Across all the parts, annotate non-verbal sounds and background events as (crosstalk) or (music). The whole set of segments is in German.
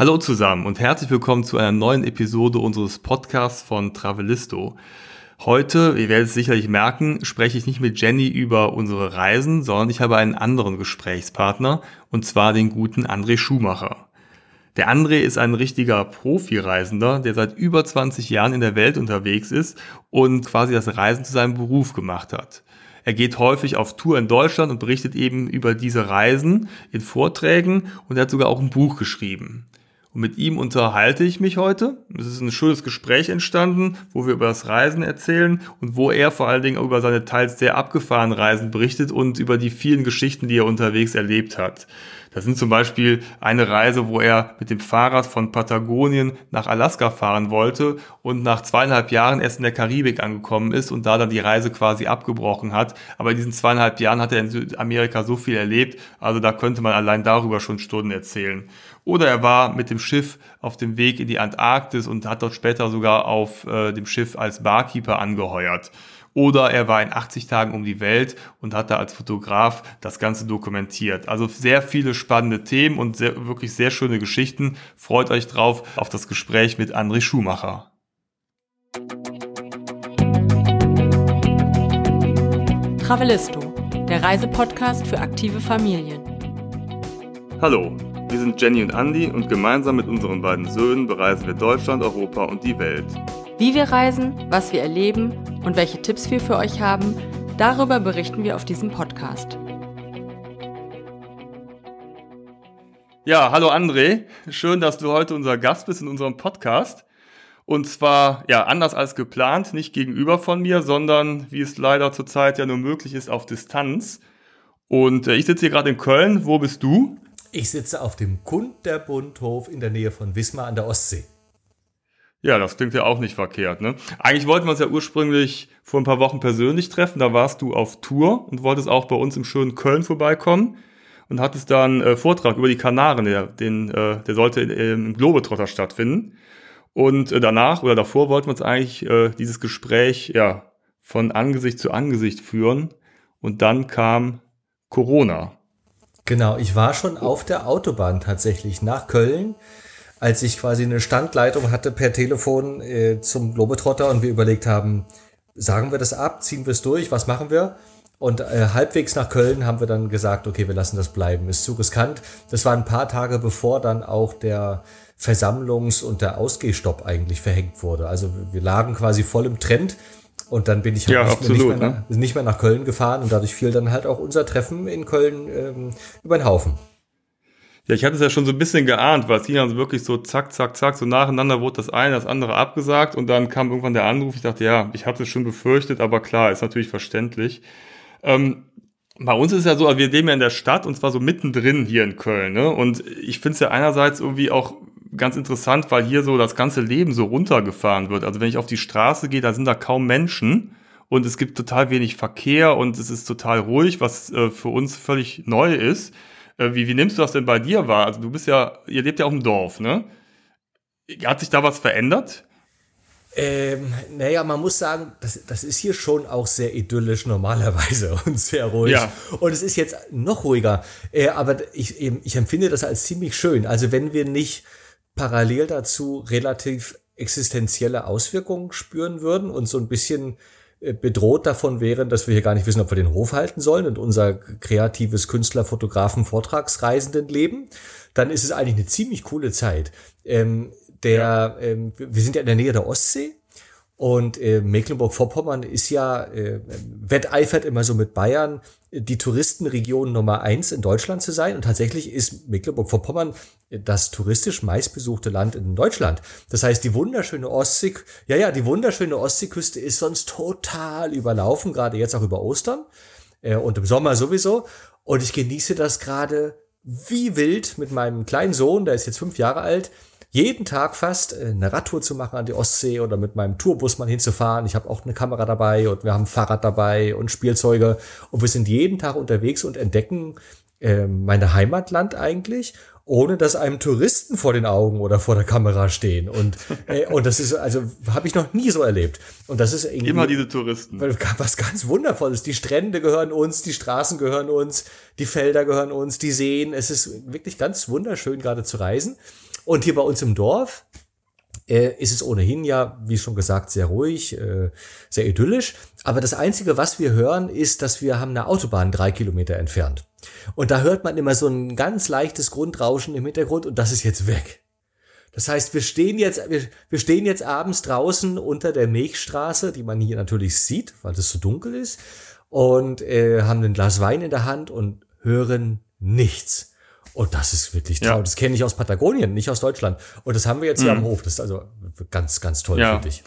Hallo zusammen und herzlich willkommen zu einer neuen Episode unseres Podcasts von Travelisto. Heute, ihr werdet es sicherlich merken, spreche ich nicht mit Jenny über unsere Reisen, sondern ich habe einen anderen Gesprächspartner und zwar den guten André Schumacher. Der André ist ein richtiger Profireisender, der seit über 20 Jahren in der Welt unterwegs ist und quasi das Reisen zu seinem Beruf gemacht hat. Er geht häufig auf Tour in Deutschland und berichtet eben über diese Reisen in Vorträgen und er hat sogar auch ein Buch geschrieben. Und mit ihm unterhalte ich mich heute. Es ist ein schönes Gespräch entstanden, wo wir über das Reisen erzählen und wo er vor allen Dingen auch über seine teils sehr abgefahrenen Reisen berichtet und über die vielen Geschichten, die er unterwegs erlebt hat. Das sind zum Beispiel eine Reise, wo er mit dem Fahrrad von Patagonien nach Alaska fahren wollte und nach zweieinhalb Jahren erst in der Karibik angekommen ist und da dann die Reise quasi abgebrochen hat. Aber in diesen zweieinhalb Jahren hat er in Südamerika so viel erlebt, also da könnte man allein darüber schon Stunden erzählen. Oder er war mit dem Schiff auf dem Weg in die Antarktis und hat dort später sogar auf äh, dem Schiff als Barkeeper angeheuert. Oder er war in 80 Tagen um die Welt und hat da als Fotograf das Ganze dokumentiert. Also sehr viele spannende Themen und sehr, wirklich sehr schöne Geschichten. Freut euch drauf auf das Gespräch mit André Schumacher. Travelisto, der Reisepodcast für aktive Familien. Hallo, wir sind Jenny und Andy und gemeinsam mit unseren beiden Söhnen bereisen wir Deutschland, Europa und die Welt. Wie wir reisen, was wir erleben und welche Tipps wir für euch haben, darüber berichten wir auf diesem Podcast. Ja, hallo André. Schön, dass du heute unser Gast bist in unserem Podcast. Und zwar, ja, anders als geplant, nicht gegenüber von mir, sondern wie es leider zurzeit ja nur möglich ist, auf Distanz. Und äh, ich sitze hier gerade in Köln. Wo bist du? Ich sitze auf dem Kunterbundhof in der Nähe von Wismar an der Ostsee. Ja, das klingt ja auch nicht verkehrt. Ne? Eigentlich wollten wir uns ja ursprünglich vor ein paar Wochen persönlich treffen. Da warst du auf Tour und wolltest auch bei uns im schönen Köln vorbeikommen und hattest dann äh, Vortrag über die Kanaren. Der, den, äh, der sollte im Globetrotter stattfinden. Und äh, danach oder davor wollten wir uns eigentlich äh, dieses Gespräch ja von Angesicht zu Angesicht führen. Und dann kam Corona. Genau, ich war schon auf der Autobahn tatsächlich nach Köln als ich quasi eine Standleitung hatte per Telefon äh, zum Globetrotter und wir überlegt haben, sagen wir das ab, ziehen wir es durch, was machen wir? Und äh, halbwegs nach Köln haben wir dann gesagt, okay, wir lassen das bleiben, ist zu riskant. Das war ein paar Tage bevor dann auch der Versammlungs- und der Ausgehstopp eigentlich verhängt wurde. Also wir lagen quasi voll im Trend und dann bin ich halt ja, nicht, absolut, mehr, nicht, mehr nach, nicht, mehr nach, Köln gefahren und dadurch fiel dann halt auch unser Treffen in Köln ähm, über den Haufen. Ja, ich hatte es ja schon so ein bisschen geahnt, weil es ging dann wirklich so zack, zack, zack, so nacheinander wurde das eine, das andere abgesagt und dann kam irgendwann der Anruf. Ich dachte, ja, ich hatte es schon befürchtet, aber klar, ist natürlich verständlich. Ähm, bei uns ist es ja so, wir leben ja in der Stadt und zwar so mittendrin hier in Köln. Ne? Und ich finde es ja einerseits irgendwie auch ganz interessant, weil hier so das ganze Leben so runtergefahren wird. Also wenn ich auf die Straße gehe, da sind da kaum Menschen und es gibt total wenig Verkehr und es ist total ruhig, was äh, für uns völlig neu ist. Äh, wie, wie nimmst du das denn bei dir wahr? Also du bist ja, ihr lebt ja auch im Dorf, ne? Hat sich da was verändert? Ähm, naja, man muss sagen, das, das ist hier schon auch sehr idyllisch normalerweise (laughs) und sehr ruhig. Ja. Und es ist jetzt noch ruhiger. Äh, aber ich, ich empfinde das als ziemlich schön. Also wenn wir nicht parallel dazu relativ existenzielle Auswirkungen spüren würden und so ein bisschen äh, bedroht davon wären, dass wir hier gar nicht wissen, ob wir den Hof halten sollen und unser kreatives Künstler, Fotografen, Vortragsreisenden leben, dann ist es eigentlich eine ziemlich coole Zeit. Ähm, der, ja. ähm, wir sind ja in der Nähe der Ostsee und äh, Mecklenburg-Vorpommern ist ja, äh, wetteifert immer so mit Bayern, die Touristenregion Nummer eins in Deutschland zu sein. Und tatsächlich ist Mecklenburg-Vorpommern das touristisch meistbesuchte Land in Deutschland. Das heißt, die wunderschöne Ostsee, ja, ja, die wunderschöne Ostseeküste ist sonst total überlaufen, gerade jetzt auch über Ostern äh, und im Sommer sowieso. Und ich genieße das gerade wie wild mit meinem kleinen Sohn, der ist jetzt fünf Jahre alt, jeden Tag fast äh, eine Radtour zu machen an die Ostsee oder mit meinem Tourbus mal hinzufahren. Ich habe auch eine Kamera dabei und wir haben Fahrrad dabei und Spielzeuge und wir sind jeden Tag unterwegs und entdecken äh, meine Heimatland eigentlich ohne dass einem Touristen vor den Augen oder vor der Kamera stehen. Und, äh, und das ist, also habe ich noch nie so erlebt. Und das ist irgendwie. Immer diese Touristen. Was ganz Wundervolles. Die Strände gehören uns, die Straßen gehören uns, die Felder gehören uns, die Seen. Es ist wirklich ganz wunderschön, gerade zu reisen. Und hier bei uns im Dorf äh, ist es ohnehin ja, wie schon gesagt, sehr ruhig, äh, sehr idyllisch. Aber das Einzige, was wir hören, ist, dass wir haben eine Autobahn drei Kilometer entfernt. Und da hört man immer so ein ganz leichtes Grundrauschen im Hintergrund und das ist jetzt weg. Das heißt, wir stehen jetzt, wir, wir stehen jetzt abends draußen unter der Milchstraße, die man hier natürlich sieht, weil es so dunkel ist, und äh, haben ein Glas Wein in der Hand und hören nichts. Und das ist wirklich toll. Ja. Das kenne ich aus Patagonien, nicht aus Deutschland. Und das haben wir jetzt hier mhm. am Hof. Das ist also ganz, ganz toll, ja. finde ich.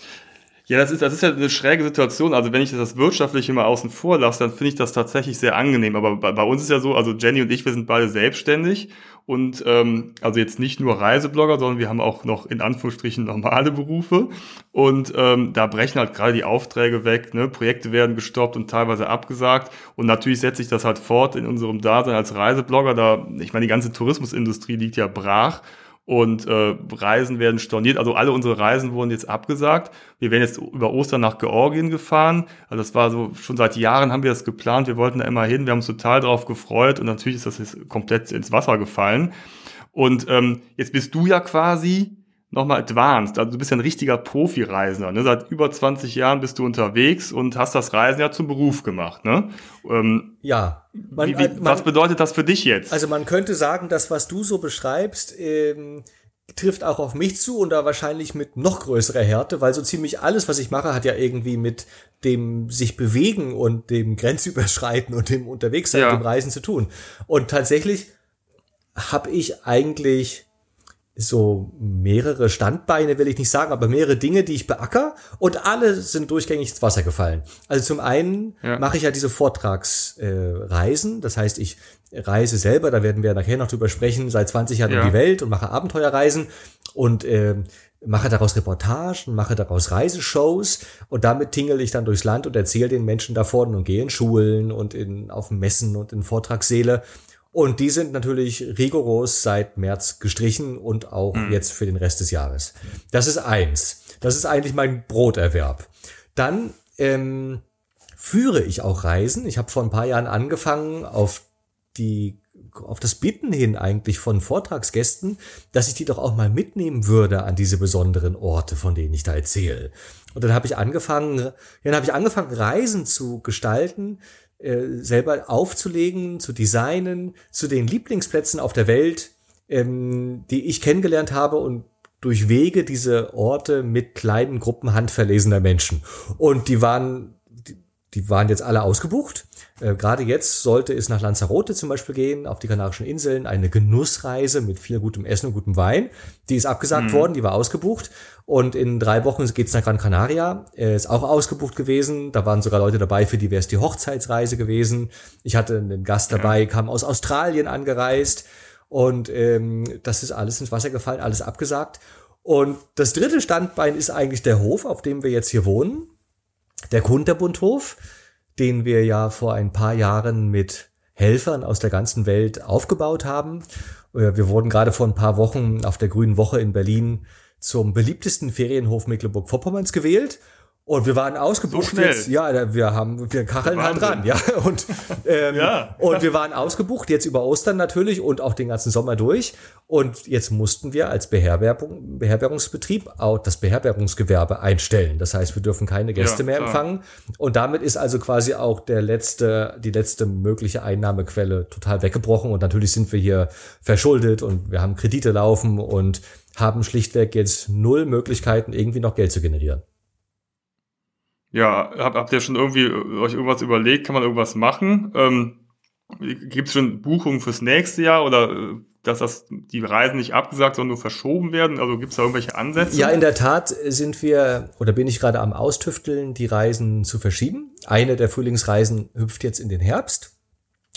Ja, das ist, das ist ja eine schräge Situation. Also wenn ich das Wirtschaftliche mal außen vor lasse, dann finde ich das tatsächlich sehr angenehm. Aber bei, bei, uns ist ja so, also Jenny und ich, wir sind beide selbstständig und ähm, also jetzt nicht nur Reiseblogger, sondern wir haben auch noch in Anführungsstrichen normale Berufe. Und ähm, da brechen halt gerade die Aufträge weg, ne? Projekte werden gestoppt und teilweise abgesagt. Und natürlich setze ich das halt fort in unserem Dasein als Reiseblogger. Da, ich meine, die ganze Tourismusindustrie liegt ja brach und äh, Reisen werden storniert. Also alle unsere Reisen wurden jetzt abgesagt. Wir werden jetzt über Ostern nach Georgien gefahren. Also das war so, schon seit Jahren haben wir das geplant. Wir wollten da immer hin. Wir haben uns total drauf gefreut und natürlich ist das jetzt komplett ins Wasser gefallen. Und ähm, jetzt bist du ja quasi nochmal advanced. Also du bist ja ein richtiger Profi-Reisender. Ne? Seit über 20 Jahren bist du unterwegs und hast das Reisen ja zum Beruf gemacht. Ne? Ähm, ja. Man, wie, wie, man, was bedeutet das für dich jetzt? Also man könnte sagen, dass was du so beschreibst, ähm, trifft auch auf mich zu und da wahrscheinlich mit noch größerer Härte, weil so ziemlich alles, was ich mache, hat ja irgendwie mit dem sich bewegen und dem Grenzüberschreiten und dem Unterwegssein, ja. dem Reisen zu tun. Und tatsächlich habe ich eigentlich so mehrere Standbeine, will ich nicht sagen, aber mehrere Dinge, die ich beacker und alle sind durchgängig ins Wasser gefallen. Also zum einen ja. mache ich ja diese Vortragsreisen, äh, das heißt, ich reise selber, da werden wir nachher noch drüber sprechen, seit 20 Jahren ja. um die Welt und mache Abenteuerreisen und äh, mache daraus Reportagen, mache daraus Reiseshows und damit tingel ich dann durchs Land und erzähle den Menschen davon und gehe in Schulen und in, auf Messen und in Vortragssäle und die sind natürlich rigoros seit März gestrichen und auch mhm. jetzt für den Rest des Jahres. Das ist eins. Das ist eigentlich mein Broterwerb. Dann ähm, führe ich auch Reisen. Ich habe vor ein paar Jahren angefangen, auf die auf das Bitten hin eigentlich von Vortragsgästen, dass ich die doch auch mal mitnehmen würde an diese besonderen Orte, von denen ich da erzähle. Und dann habe ich angefangen, dann habe ich angefangen Reisen zu gestalten, äh, selber aufzulegen, zu designen, zu den Lieblingsplätzen auf der Welt, ähm, die ich kennengelernt habe und durch Wege diese Orte mit kleinen Gruppen handverlesener Menschen. Und die waren, die, die waren jetzt alle ausgebucht. Äh, Gerade jetzt sollte es nach Lanzarote zum Beispiel gehen, auf die Kanarischen Inseln, eine Genussreise mit viel gutem Essen und gutem Wein. Die ist abgesagt mhm. worden, die war ausgebucht. Und in drei Wochen geht's nach Gran Canaria, äh, ist auch ausgebucht gewesen. Da waren sogar Leute dabei, für die wäre es die Hochzeitsreise gewesen. Ich hatte einen Gast dabei, kam aus Australien angereist. Und ähm, das ist alles ins Wasser gefallen, alles abgesagt. Und das dritte Standbein ist eigentlich der Hof, auf dem wir jetzt hier wohnen. Der Kunterbundhof den wir ja vor ein paar Jahren mit Helfern aus der ganzen Welt aufgebaut haben. Äh, wir wurden gerade vor ein paar Wochen auf der Grünen Woche in Berlin zum beliebtesten Ferienhof Mecklenburg-Vorpommerns gewählt und wir waren ausgebucht so jetzt. Ja, wir haben, wir kacheln halt dran, ja. (laughs) Und, ähm, ja. und wir waren ausgebucht, jetzt über Ostern natürlich und auch den ganzen Sommer durch. Und jetzt mussten wir als Beherbergung, Beherbergungsbetrieb auch das Beherbergungsgewerbe einstellen. Das heißt, wir dürfen keine Gäste ja, mehr klar. empfangen. Und damit ist also quasi auch der letzte, die letzte mögliche Einnahmequelle total weggebrochen. Und natürlich sind wir hier verschuldet und wir haben Kredite laufen und haben schlichtweg jetzt null Möglichkeiten, irgendwie noch Geld zu generieren. Ja, hab, habt ihr schon irgendwie euch irgendwas überlegt? Kann man irgendwas machen? Ähm, Gibt es schon Buchungen fürs nächste Jahr oder äh, dass das die Reisen nicht abgesagt, sondern nur verschoben werden? Also gibt es da irgendwelche Ansätze? Ja, in der Tat sind wir oder bin ich gerade am Austüfteln, die Reisen zu verschieben. Eine der Frühlingsreisen hüpft jetzt in den Herbst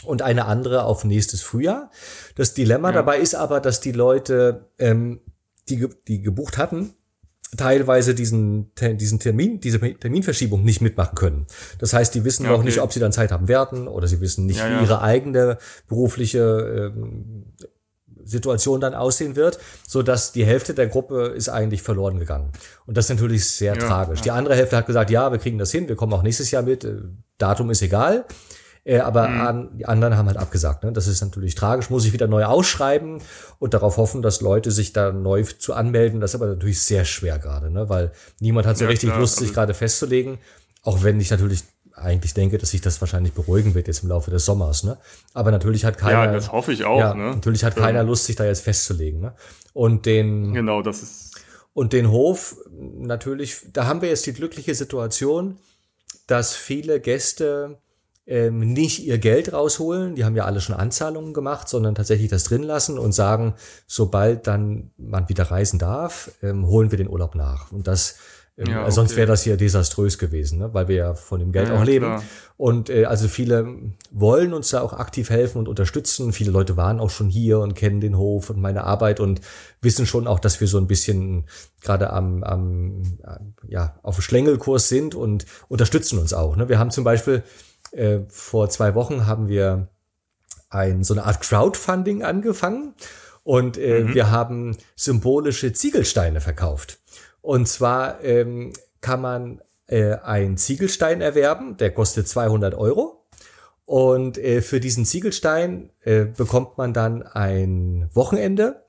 und eine andere auf nächstes Frühjahr. Das Dilemma ja. dabei ist aber, dass die Leute, ähm, die, die gebucht hatten, teilweise diesen, diesen Termin, diese Terminverschiebung nicht mitmachen können. Das heißt, die wissen ja, okay. noch nicht, ob sie dann Zeit haben werden oder sie wissen nicht, ja, wie ja. ihre eigene berufliche ähm, Situation dann aussehen wird, so dass die Hälfte der Gruppe ist eigentlich verloren gegangen. Und das ist natürlich sehr tragisch. Die andere Hälfte hat gesagt, ja, wir kriegen das hin, wir kommen auch nächstes Jahr mit, äh, Datum ist egal. Äh, aber mhm. an, die anderen haben halt abgesagt. Ne? Das ist natürlich tragisch, muss ich wieder neu ausschreiben und darauf hoffen, dass Leute sich da neu zu anmelden. Das ist aber natürlich sehr schwer gerade, ne? weil niemand hat so ja, richtig klar. Lust, sich also gerade festzulegen. Auch wenn ich natürlich eigentlich denke, dass sich das wahrscheinlich beruhigen wird jetzt im Laufe des Sommers. Ne? Aber natürlich hat keiner. Ja, das hoffe ich auch. Ja, ne? Natürlich hat keiner Lust, sich da jetzt festzulegen. Ne? Und den. Genau, das ist. Und den Hof natürlich, da haben wir jetzt die glückliche Situation, dass viele Gäste ähm, nicht ihr Geld rausholen, die haben ja alle schon Anzahlungen gemacht, sondern tatsächlich das drin lassen und sagen, sobald dann man wieder reisen darf, ähm, holen wir den Urlaub nach. Und das ähm, ja, okay. Sonst wäre das hier desaströs gewesen, ne? weil wir ja von dem Geld ja, auch leben. Klar. Und äh, also viele wollen uns da auch aktiv helfen und unterstützen. Viele Leute waren auch schon hier und kennen den Hof und meine Arbeit und wissen schon auch, dass wir so ein bisschen gerade am, am ja, auf Schlängelkurs sind und unterstützen uns auch. Ne? Wir haben zum Beispiel äh, vor zwei Wochen haben wir ein, so eine Art Crowdfunding angefangen und äh, mhm. wir haben symbolische Ziegelsteine verkauft. Und zwar ähm, kann man äh, einen Ziegelstein erwerben, der kostet 200 Euro. Und äh, für diesen Ziegelstein äh, bekommt man dann ein Wochenende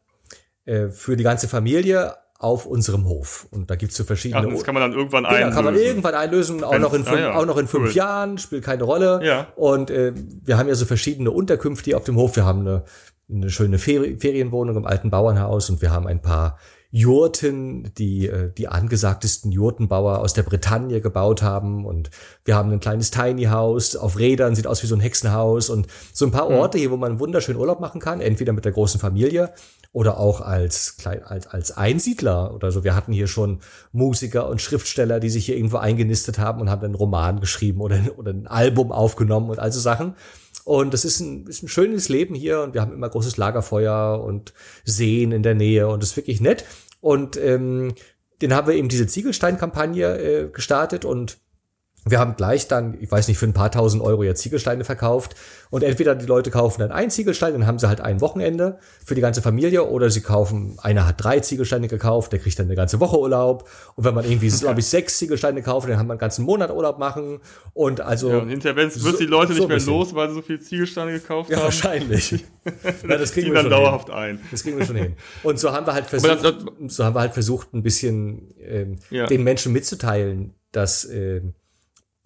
äh, für die ganze Familie auf unserem Hof. Und da gibt's so verschiedene. Ach, das kann man dann irgendwann genau, einlösen. kann man irgendwann einlösen, auch noch in fünf, ah, ja. auch noch in fünf cool. Jahren, spielt keine Rolle. Ja. Und äh, wir haben ja so verschiedene Unterkünfte hier auf dem Hof. Wir haben eine, eine schöne Ferienwohnung im alten Bauernhaus und wir haben ein paar Jurten, die äh, die angesagtesten Jurtenbauer aus der Bretagne gebaut haben. Und wir haben ein kleines Tiny House auf Rädern, sieht aus wie so ein Hexenhaus und so ein paar mhm. Orte hier, wo man wunderschön Urlaub machen kann, entweder mit der großen Familie oder auch als, als, als Einsiedler oder so. Wir hatten hier schon Musiker und Schriftsteller, die sich hier irgendwo eingenistet haben und haben einen Roman geschrieben oder, oder ein Album aufgenommen und all so Sachen. Und das ist ein, ist ein schönes Leben hier und wir haben immer großes Lagerfeuer und Seen in der Nähe und das ist wirklich nett. Und ähm, den haben wir eben diese Ziegelstein-Kampagne äh, gestartet und wir haben gleich dann, ich weiß nicht, für ein paar tausend Euro ja Ziegelsteine verkauft. Und entweder die Leute kaufen dann einen Ziegelstein, dann haben sie halt ein Wochenende für die ganze Familie, oder sie kaufen, einer hat drei Ziegelsteine gekauft, der kriegt dann eine ganze Woche Urlaub. Und wenn man irgendwie, (laughs) glaube ich, sechs Ziegelsteine kauft, dann haben wir einen ganzen Monat Urlaub machen. Und also. Ja, und hinterher wird so, die Leute so nicht mehr los, weil sie so viele Ziegelsteine gekauft ja, haben. Wahrscheinlich. (laughs) ja, das kriegen wir dann dauerhaft hin. ein. Das kriegen wir schon hin. Und so haben wir halt (laughs) versucht, das, das, so haben wir halt versucht, ein bisschen ähm, ja. den Menschen mitzuteilen, dass, ähm,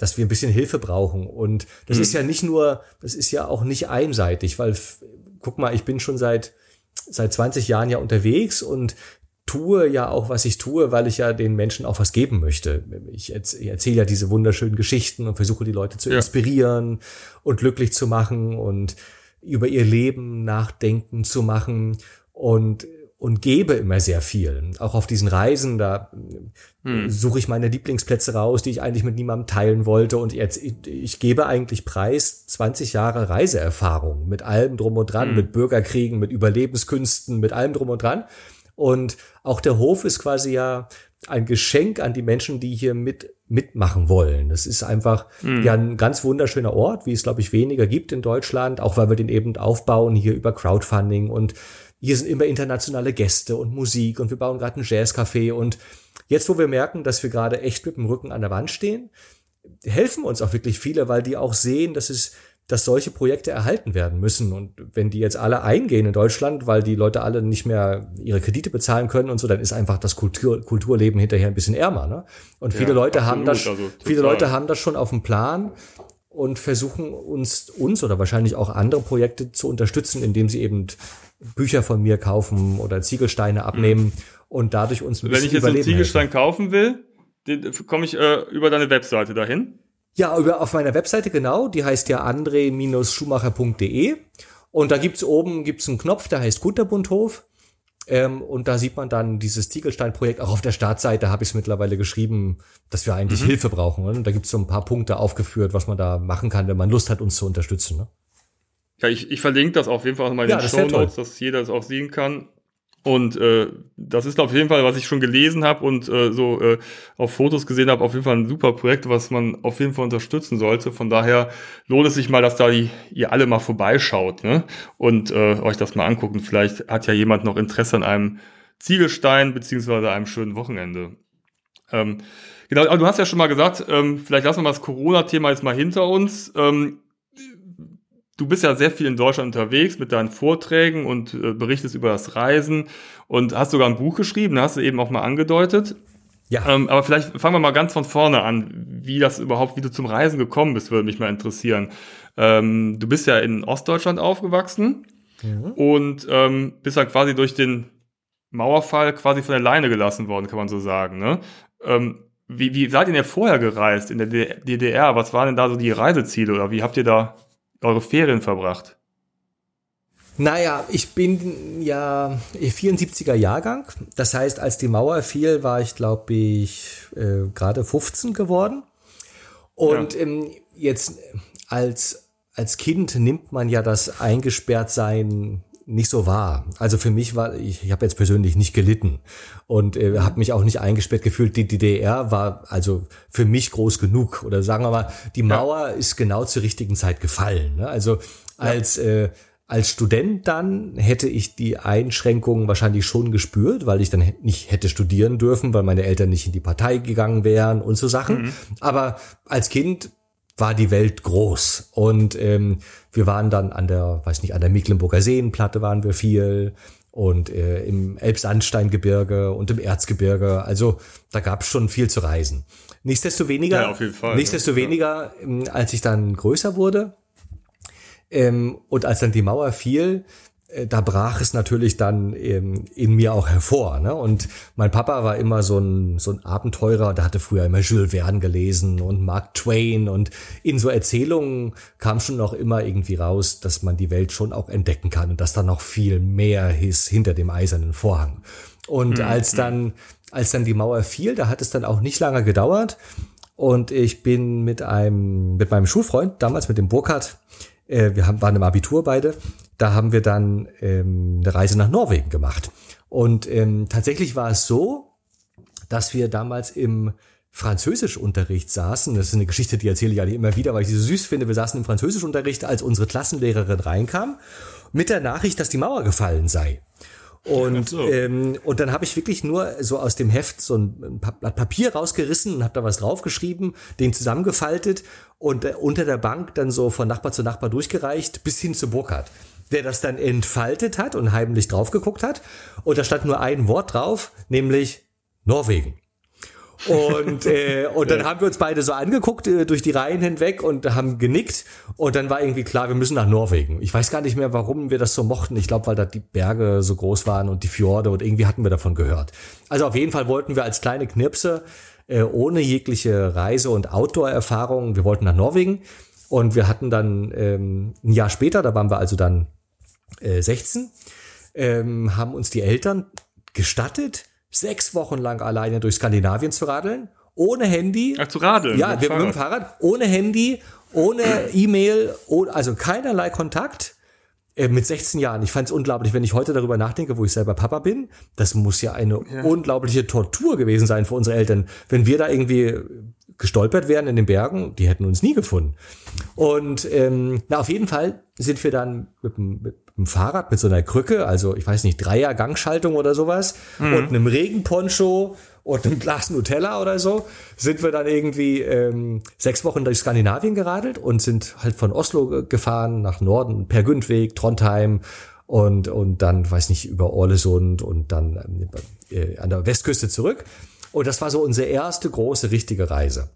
dass wir ein bisschen Hilfe brauchen. Und das mhm. ist ja nicht nur, das ist ja auch nicht einseitig, weil guck mal, ich bin schon seit seit 20 Jahren ja unterwegs und tue ja auch, was ich tue, weil ich ja den Menschen auch was geben möchte. Ich, erzähle ja diese wunderschönen Geschichten und versuche die Leute zu ja. inspirieren und glücklich zu machen und über ihr Leben nachdenken zu machen. Und und gebe immer sehr viel. Auch auf diesen Reisen, da hm. suche ich meine Lieblingsplätze raus, die ich eigentlich mit niemandem teilen wollte. Und jetzt, ich, ich gebe eigentlich preis 20 Jahre Reiseerfahrung mit allem drum und dran, hm. mit Bürgerkriegen, mit Überlebenskünsten, mit allem drum und dran. Und auch der Hof ist quasi ja ein Geschenk an die Menschen, die hier mit mitmachen wollen. Das ist einfach mhm. ja ein ganz wunderschöner Ort, wie es glaube ich weniger gibt in Deutschland, auch weil wir den eben aufbauen hier über Crowdfunding und hier sind immer internationale Gäste und Musik und wir bauen gerade ein Jazzcafé und jetzt, wo wir merken, dass wir gerade echt mit dem Rücken an der Wand stehen, helfen uns auch wirklich viele, weil die auch sehen, dass es dass solche Projekte erhalten werden müssen. Und wenn die jetzt alle eingehen in Deutschland, weil die Leute alle nicht mehr ihre Kredite bezahlen können und so, dann ist einfach das Kultur, Kulturleben hinterher ein bisschen ärmer. Ne? Und viele ja, Leute absolut, haben das, also, viele Leute haben das schon auf dem Plan und versuchen uns, uns oder wahrscheinlich auch andere Projekte zu unterstützen, indem sie eben Bücher von mir kaufen oder Ziegelsteine abnehmen mhm. und dadurch uns ein Wenn ich jetzt einen Ziegelstein helfen. kaufen will, komme ich äh, über deine Webseite dahin? Ja, über, auf meiner Webseite genau, die heißt ja andre-schumacher.de und da gibt's oben gibt's einen Knopf, der heißt Kunterbundhof ähm, und da sieht man dann dieses Ziegelstein-Projekt. Auch auf der Startseite habe ich es mittlerweile geschrieben, dass wir eigentlich mhm. Hilfe brauchen. Und da gibt es so ein paar Punkte aufgeführt, was man da machen kann, wenn man Lust hat, uns zu unterstützen. Ne? Ja, ich, ich verlinke das auf jeden Fall mal in ja, den Show Notes, dass jeder es auch sehen kann. Und äh, das ist auf jeden Fall, was ich schon gelesen habe und äh, so äh, auf Fotos gesehen habe, auf jeden Fall ein super Projekt, was man auf jeden Fall unterstützen sollte. Von daher lohnt es sich mal, dass da die, ihr alle mal vorbeischaut ne? und äh, euch das mal angucken. Vielleicht hat ja jemand noch Interesse an einem Ziegelstein beziehungsweise einem schönen Wochenende. Ähm, genau, aber du hast ja schon mal gesagt, ähm, vielleicht lassen wir das Corona-Thema jetzt mal hinter uns. Ähm, du bist ja sehr viel in Deutschland unterwegs mit deinen Vorträgen und äh, berichtest über das Reisen und hast sogar ein Buch geschrieben, hast du eben auch mal angedeutet. Ja. Ähm, aber vielleicht fangen wir mal ganz von vorne an, wie das überhaupt, wie du zum Reisen gekommen bist, würde mich mal interessieren. Ähm, du bist ja in Ostdeutschland aufgewachsen mhm. und ähm, bist dann quasi durch den Mauerfall quasi von der Leine gelassen worden, kann man so sagen. Ne? Ähm, wie, wie seid ihr denn vorher gereist in der DDR? Was waren denn da so die Reiseziele oder wie habt ihr da eure Ferien verbracht? Naja, ich bin ja 74er Jahrgang. Das heißt, als die Mauer fiel, war ich, glaube ich, äh, gerade 15 geworden. Und ja. ähm, jetzt als, als Kind nimmt man ja das Eingesperrtsein nicht so wahr. Also für mich war, ich, ich habe jetzt persönlich nicht gelitten und äh, habe mich auch nicht eingesperrt gefühlt. Die DDR war also für mich groß genug. Oder sagen wir mal, die Mauer ja. ist genau zur richtigen Zeit gefallen. Ne? Also als ja. äh, als Student dann hätte ich die Einschränkungen wahrscheinlich schon gespürt, weil ich dann nicht hätte studieren dürfen, weil meine Eltern nicht in die Partei gegangen wären und so Sachen. Mhm. Aber als Kind war die Welt groß. Und ähm, wir waren dann an der, weiß nicht, an der Mecklenburger Seenplatte waren wir viel und äh, im Elbsandsteingebirge und im Erzgebirge. Also da gab es schon viel zu reisen. Nichtsdestoweniger, ja, auf jeden Fall, nichtsdestoweniger, ja. Ähm, als ich dann größer wurde ähm, und als dann die Mauer fiel, da brach es natürlich dann ähm, in mir auch hervor. Ne? Und mein Papa war immer so ein, so ein Abenteurer, der hatte früher immer Jules Verne gelesen und Mark Twain und in so Erzählungen kam schon noch immer irgendwie raus, dass man die Welt schon auch entdecken kann und dass da noch viel mehr ist hinter dem eisernen Vorhang. Und mhm. als dann, als dann die Mauer fiel, da hat es dann auch nicht lange gedauert und ich bin mit einem, mit meinem Schulfreund, damals mit dem Burkhardt, äh, wir haben, waren im Abitur beide, da haben wir dann ähm, eine Reise nach Norwegen gemacht. Und ähm, tatsächlich war es so, dass wir damals im Französischunterricht saßen. Das ist eine Geschichte, die erzähle ich ja immer wieder, weil ich sie so süß finde. Wir saßen im Französischunterricht, als unsere Klassenlehrerin reinkam, mit der Nachricht, dass die Mauer gefallen sei. Und, so. ähm, und dann habe ich wirklich nur so aus dem Heft so ein Blatt Papier rausgerissen und habe da was draufgeschrieben, den zusammengefaltet und äh, unter der Bank dann so von Nachbar zu Nachbar durchgereicht bis hin zu Burkhardt, der das dann entfaltet hat und heimlich draufgeguckt hat. Und da stand nur ein Wort drauf, nämlich Norwegen. Und, äh, und dann haben wir uns beide so angeguckt äh, durch die Reihen hinweg und haben genickt. Und dann war irgendwie klar, wir müssen nach Norwegen. Ich weiß gar nicht mehr, warum wir das so mochten. Ich glaube, weil da die Berge so groß waren und die Fjorde und irgendwie hatten wir davon gehört. Also auf jeden Fall wollten wir als kleine Knirpse äh, ohne jegliche Reise- und Outdoor-Erfahrung, wir wollten nach Norwegen. Und wir hatten dann ähm, ein Jahr später, da waren wir also dann äh, 16, ähm, haben uns die Eltern gestattet, sechs Wochen lang alleine durch Skandinavien zu radeln, ohne Handy. Ach, zu radeln? Ja, mit wir mit dem Fahrrad, ohne Handy, ohne E-Mail, also keinerlei Kontakt. Äh, mit 16 Jahren. Ich fand es unglaublich, wenn ich heute darüber nachdenke, wo ich selber Papa bin. Das muss ja eine ja. unglaubliche Tortur gewesen sein für unsere Eltern, wenn wir da irgendwie gestolpert wären in den Bergen, die hätten uns nie gefunden. Und ähm, na, auf jeden Fall sind wir dann mit mit dem Fahrrad mit so einer Krücke, also ich weiß nicht, Dreier Gangschaltung oder sowas mhm. und einem Regenponcho und einem Glas Nutella oder so, sind wir dann irgendwie ähm, sechs Wochen durch Skandinavien geradelt und sind halt von Oslo gefahren nach Norden, per Gündweg, Trondheim und, und dann, weiß nicht, über Orlesund und dann äh, an der Westküste zurück. Und das war so unsere erste große richtige Reise.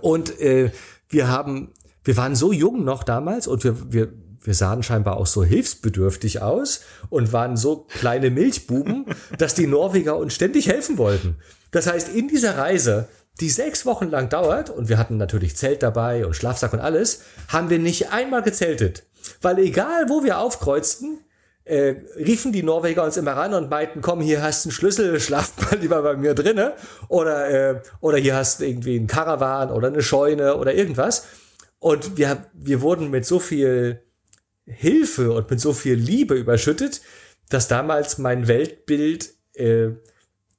Und äh, wir haben, wir waren so jung noch damals und wir, wir, wir sahen scheinbar auch so hilfsbedürftig aus und waren so kleine Milchbuben, (laughs) dass die Norweger uns ständig helfen wollten. Das heißt, in dieser Reise, die sechs Wochen lang dauert, und wir hatten natürlich Zelt dabei und Schlafsack und alles, haben wir nicht einmal gezeltet. Weil egal, wo wir aufkreuzten, äh, riefen die Norweger uns immer ran und meinten, komm, hier hast du einen Schlüssel, schlaf mal lieber bei mir drinne. Oder, äh, oder hier hast du irgendwie einen Karawan oder eine Scheune oder irgendwas. Und wir, wir wurden mit so viel Hilfe und mit so viel Liebe überschüttet, dass damals mein Weltbild äh,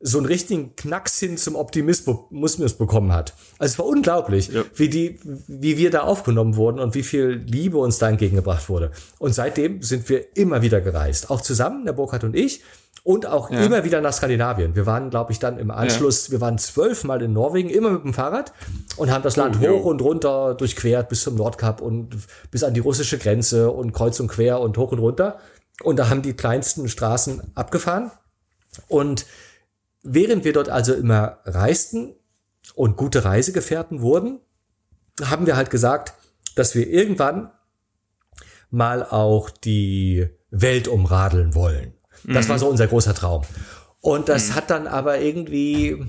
so einen richtigen Knacks hin zum Optimismus bekommen hat. Also es war unglaublich, ja. wie die, wie wir da aufgenommen wurden und wie viel Liebe uns da entgegengebracht wurde. Und seitdem sind wir immer wieder gereist. Auch zusammen, der Burkhard und ich. Und auch ja. immer wieder nach Skandinavien. Wir waren, glaube ich, dann im Anschluss, ja. wir waren zwölfmal in Norwegen, immer mit dem Fahrrad und haben das Land oh, hoch und runter durchquert bis zum Nordkap und bis an die russische Grenze und kreuz und quer und hoch und runter. Und da haben die kleinsten Straßen abgefahren. Und während wir dort also immer reisten und gute Reisegefährten wurden, haben wir halt gesagt, dass wir irgendwann mal auch die Welt umradeln wollen. Das mhm. war so unser großer Traum. Und das mhm. hat dann aber irgendwie,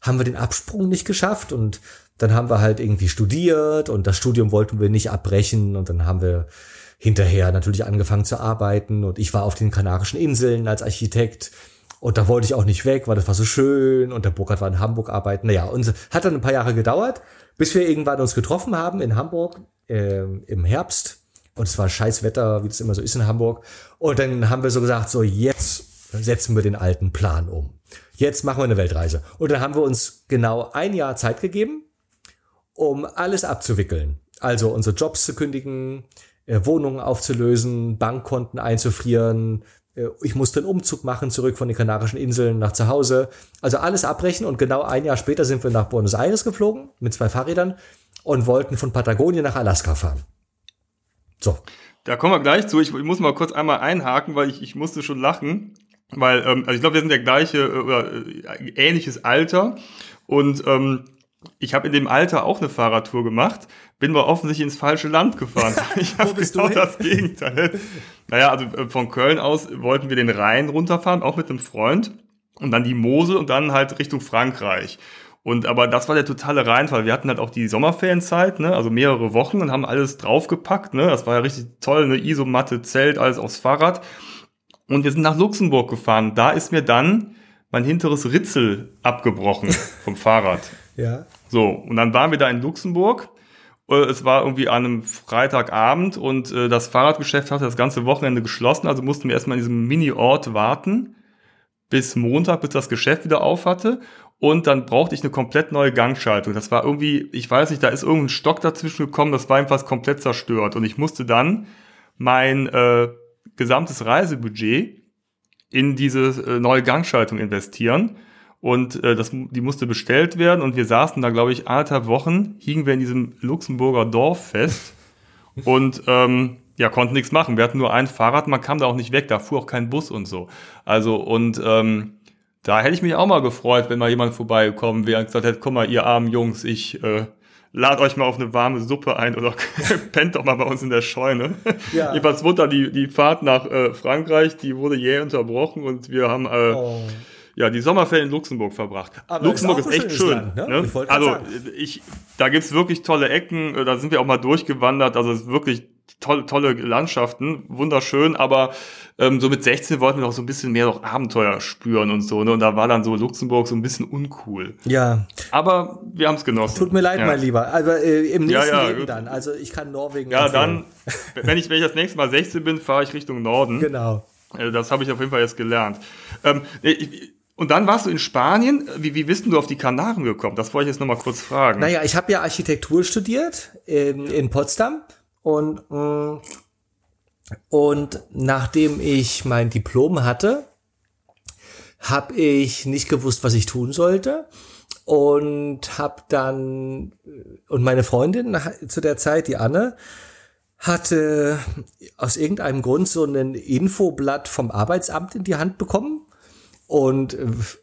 haben wir den Absprung nicht geschafft und dann haben wir halt irgendwie studiert und das Studium wollten wir nicht abbrechen und dann haben wir hinterher natürlich angefangen zu arbeiten und ich war auf den Kanarischen Inseln als Architekt und da wollte ich auch nicht weg, weil das war so schön und der Burkhard war in Hamburg arbeiten. Naja, und hat dann ein paar Jahre gedauert, bis wir irgendwann uns getroffen haben in Hamburg äh, im Herbst und es war scheiß Wetter, wie das immer so ist in Hamburg. Und dann haben wir so gesagt, so jetzt setzen wir den alten Plan um. Jetzt machen wir eine Weltreise. Und dann haben wir uns genau ein Jahr Zeit gegeben, um alles abzuwickeln. Also unsere Jobs zu kündigen, äh, Wohnungen aufzulösen, Bankkonten einzufrieren. Äh, ich musste einen Umzug machen, zurück von den Kanarischen Inseln nach zu Hause. Also alles abbrechen und genau ein Jahr später sind wir nach Buenos Aires geflogen mit zwei Fahrrädern und wollten von Patagonien nach Alaska fahren. So. Da kommen wir gleich zu. Ich, ich muss mal kurz einmal einhaken, weil ich, ich musste schon lachen. Weil, ähm, also ich glaube, wir sind der gleiche äh, oder äh, ähnliches Alter. Und ähm, ich habe in dem Alter auch eine Fahrradtour gemacht, bin aber offensichtlich ins falsche Land gefahren. (laughs) ich habe genau das Gegenteil. Naja, also äh, von Köln aus wollten wir den Rhein runterfahren, auch mit einem Freund. Und dann die Mosel und dann halt Richtung Frankreich. Und aber das war der totale Reinfall. Wir hatten halt auch die Sommerferienzeit, ne, also mehrere Wochen und haben alles draufgepackt, ne. Das war ja richtig toll, eine Isomatte, Zelt, alles aufs Fahrrad. Und wir sind nach Luxemburg gefahren. Da ist mir dann mein hinteres Ritzel abgebrochen (laughs) vom Fahrrad. Ja. So, und dann waren wir da in Luxemburg. Äh, es war irgendwie an einem Freitagabend und äh, das Fahrradgeschäft hatte das ganze Wochenende geschlossen, also mussten wir erstmal in diesem Mini-Ort warten bis Montag, bis das Geschäft wieder auf hatte und dann brauchte ich eine komplett neue Gangschaltung. Das war irgendwie, ich weiß nicht, da ist irgendein Stock dazwischen gekommen, das war einfach komplett zerstört. Und ich musste dann mein äh, gesamtes Reisebudget in diese äh, neue Gangschaltung investieren. Und äh, das, die musste bestellt werden. Und wir saßen da, glaube ich, anderthalb Wochen, hingen wir in diesem Luxemburger Dorf fest und ähm, ja, konnten nichts machen. Wir hatten nur ein Fahrrad, man kam da auch nicht weg, da fuhr auch kein Bus und so. Also, und ähm, da hätte ich mich auch mal gefreut, wenn mal jemand vorbeigekommen wäre und gesagt hätte, guck mal, ihr armen Jungs, ich äh, lad euch mal auf eine warme Suppe ein oder (laughs) pennt doch mal bei uns in der Scheune. Ja. (laughs) Jedenfalls wurde da die, die Fahrt nach äh, Frankreich, die wurde jäh unterbrochen und wir haben äh, oh. Ja die Sommerferien in Luxemburg verbracht. Aber Luxemburg ist, ist echt schön. Land, ne? Ne? Ich also ich, da gibt's wirklich tolle Ecken, äh, da sind wir auch mal durchgewandert, also es ist wirklich tolle, tolle Landschaften, wunderschön, aber ähm, so mit 16 wollten wir noch so ein bisschen mehr noch Abenteuer spüren und so, ne? Und da war dann so Luxemburg so ein bisschen uncool. Ja. Aber wir haben es genossen. Tut mir leid, ja. mein Lieber. Aber äh, im nächsten ja, ja, Leben dann. Also ich kann Norwegen. Ja, empfehlen. dann, wenn ich, wenn ich das nächste Mal 16 bin, fahre ich Richtung Norden. Genau. Äh, das habe ich auf jeden Fall jetzt gelernt. Ähm, ich, und dann warst du in Spanien. Wie, wie bist du auf die Kanaren gekommen? Das wollte ich jetzt nochmal kurz fragen. Naja, ich habe ja Architektur studiert in, in Potsdam und mm, und nachdem ich mein Diplom hatte, habe ich nicht gewusst, was ich tun sollte und habe dann und meine Freundin zu der Zeit, die Anne, hatte aus irgendeinem Grund so ein Infoblatt vom Arbeitsamt in die Hand bekommen und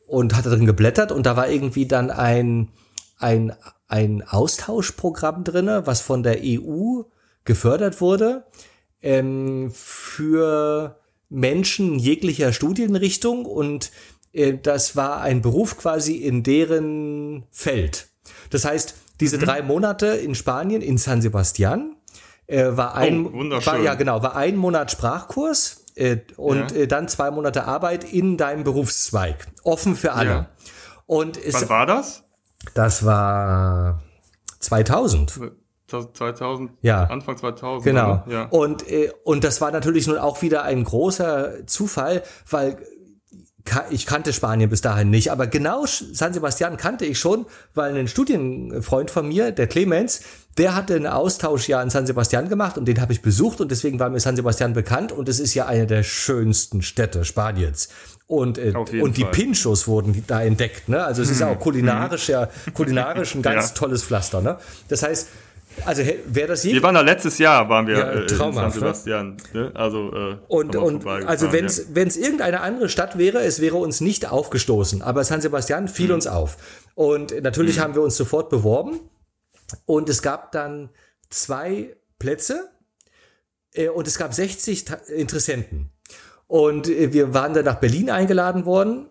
und hatte drin geblättert und da war irgendwie dann ein ein ein Austauschprogramm drinne, was von der EU gefördert wurde ähm, für Menschen jeglicher Studienrichtung und äh, das war ein Beruf quasi in deren Feld. Das heißt, diese mhm. drei Monate in Spanien, in San Sebastian, äh, war ein, oh, war, ja genau, war ein Monat Sprachkurs und ja. äh, dann zwei Monate Arbeit in deinem Berufszweig, offen für alle. Ja. Und Wann war das? Das war 2000. 2000, ja. Anfang 2000. Genau. Ja. Und, äh, und das war natürlich nun auch wieder ein großer Zufall, weil ich kannte Spanien bis dahin nicht, aber genau San Sebastian kannte ich schon, weil ein Studienfreund von mir, der Clemens, der hatte einen Austausch ja in San Sebastian gemacht und den habe ich besucht und deswegen war mir San Sebastian bekannt und es ist ja eine der schönsten Städte Spaniens. Und, äh, und die Fall. Pinchos wurden da entdeckt, ne? Also es ist ja auch kulinarisch, ja, kulinarisch ein ganz (laughs) ja. tolles Pflaster, ne? Das heißt, also wer das je Wir waren da letztes Jahr, waren wir ja, äh, in San ne? Sebastian. Ne? Also, äh, und und also wenn es ja. irgendeine andere Stadt wäre, es wäre uns nicht aufgestoßen. Aber San Sebastian fiel mhm. uns auf. Und natürlich mhm. haben wir uns sofort beworben. Und es gab dann zwei Plätze äh, und es gab 60 Interessenten. Und äh, wir waren dann nach Berlin eingeladen worden.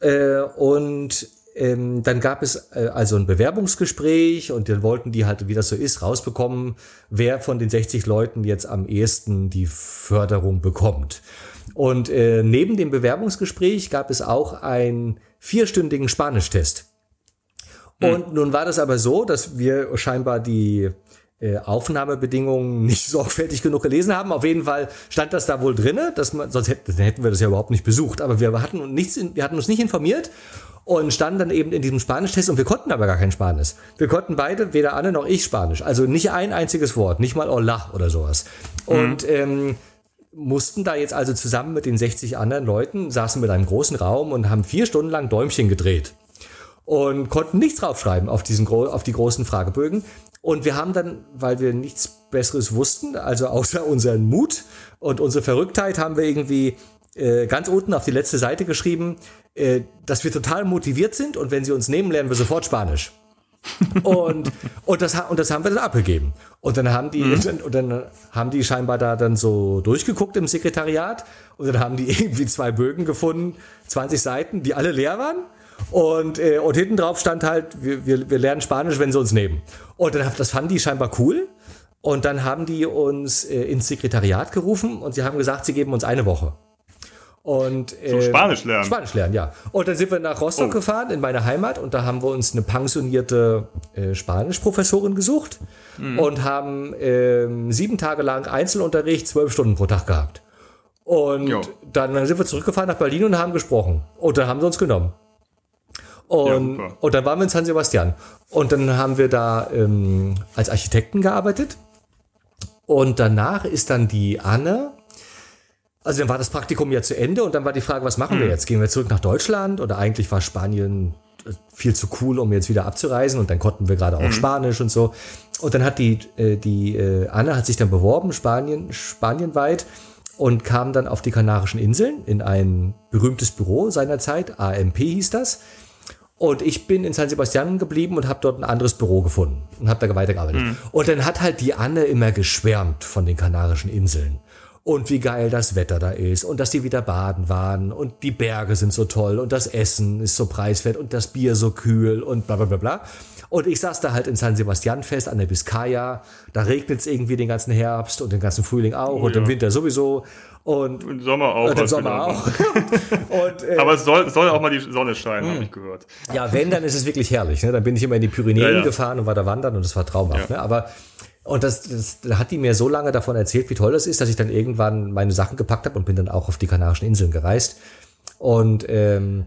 Äh, und ähm, dann gab es äh, also ein Bewerbungsgespräch und dann wollten die halt, wie das so ist, rausbekommen, wer von den 60 Leuten jetzt am ehesten die Förderung bekommt. Und äh, neben dem Bewerbungsgespräch gab es auch einen vierstündigen Spanischtest. Hm. Und nun war das aber so, dass wir scheinbar die äh, Aufnahmebedingungen (laughs) nicht sorgfältig genug gelesen haben. Auf jeden Fall stand das da wohl drinne, dass man, sonst hätten, hätten wir das ja überhaupt nicht besucht. Aber wir hatten, nichts, wir hatten uns nicht informiert und standen dann eben in diesem Spanisch-Test und wir konnten aber gar kein Spanisch. Wir konnten beide, weder Anne noch ich Spanisch. Also nicht ein einziges Wort, nicht mal Hola oder sowas. Mhm. Und ähm, mussten da jetzt also zusammen mit den 60 anderen Leuten, saßen mit einem großen Raum und haben vier Stunden lang Däumchen gedreht. Und konnten nichts draufschreiben auf, diesen, auf die großen Fragebögen. Und wir haben dann, weil wir nichts Besseres wussten, also (laughs) außer unseren Mut und unsere Verrücktheit, haben wir irgendwie äh, ganz unten auf die letzte Seite geschrieben, äh, dass wir total motiviert sind und wenn sie uns nehmen, lernen wir sofort Spanisch. (laughs) und, und, das, und das haben wir dann abgegeben. Und dann haben die, mhm. (laughs) und dann haben die scheinbar da dann so durchgeguckt im Sekretariat und dann haben die (laughs) irgendwie zwei Bögen gefunden, 20 Seiten, die alle leer waren. Und, äh, und hinten drauf stand halt, wir, wir, wir lernen Spanisch, wenn sie uns nehmen. Und dann, das fanden die scheinbar cool. Und dann haben die uns äh, ins Sekretariat gerufen und sie haben gesagt, sie geben uns eine Woche. Und, äh, so Spanisch lernen. Spanisch lernen, ja. Und dann sind wir nach Rostock oh. gefahren, in meine Heimat, und da haben wir uns eine pensionierte äh, Spanischprofessorin gesucht mhm. und haben äh, sieben Tage lang Einzelunterricht, zwölf Stunden pro Tag gehabt. Und dann, dann sind wir zurückgefahren nach Berlin und haben gesprochen. Und dann haben sie uns genommen. Und, ja, und dann waren wir in San Sebastian. Und dann haben wir da ähm, als Architekten gearbeitet. Und danach ist dann die Anne, also dann war das Praktikum ja zu Ende und dann war die Frage, was machen wir hm. jetzt? Gehen wir zurück nach Deutschland oder eigentlich war Spanien äh, viel zu cool, um jetzt wieder abzureisen und dann konnten wir gerade auch mhm. Spanisch und so. Und dann hat die, äh, die äh, Anne hat sich dann beworben, Spanien, spanienweit und kam dann auf die Kanarischen Inseln in ein berühmtes Büro seinerzeit, AMP hieß das. Und ich bin in San Sebastian geblieben und habe dort ein anderes Büro gefunden und habe da weitergearbeitet. Mhm. Und dann hat halt die Anne immer geschwärmt von den Kanarischen Inseln und wie geil das Wetter da ist und dass die wieder baden waren und die Berge sind so toll und das Essen ist so preiswert und das Bier so kühl und bla bla bla bla. Und ich saß da halt in San Sebastian fest an der Biscaya. Da regnet es irgendwie den ganzen Herbst und den ganzen Frühling auch oh, und ja. im Winter sowieso. Und im Sommer auch. Und im Sommer auch. (laughs) und, äh, Aber es soll, soll auch mal die Sonne scheinen, habe hm. ich gehört. Ja, wenn, dann ist es wirklich herrlich. Ne? Dann bin ich immer in die Pyrenäen ja, ja. gefahren und war da wandern und es war traumhaft. Ne? Aber und das, das da hat die mir so lange davon erzählt, wie toll das ist, dass ich dann irgendwann meine Sachen gepackt habe und bin dann auch auf die Kanarischen Inseln gereist. Und ähm,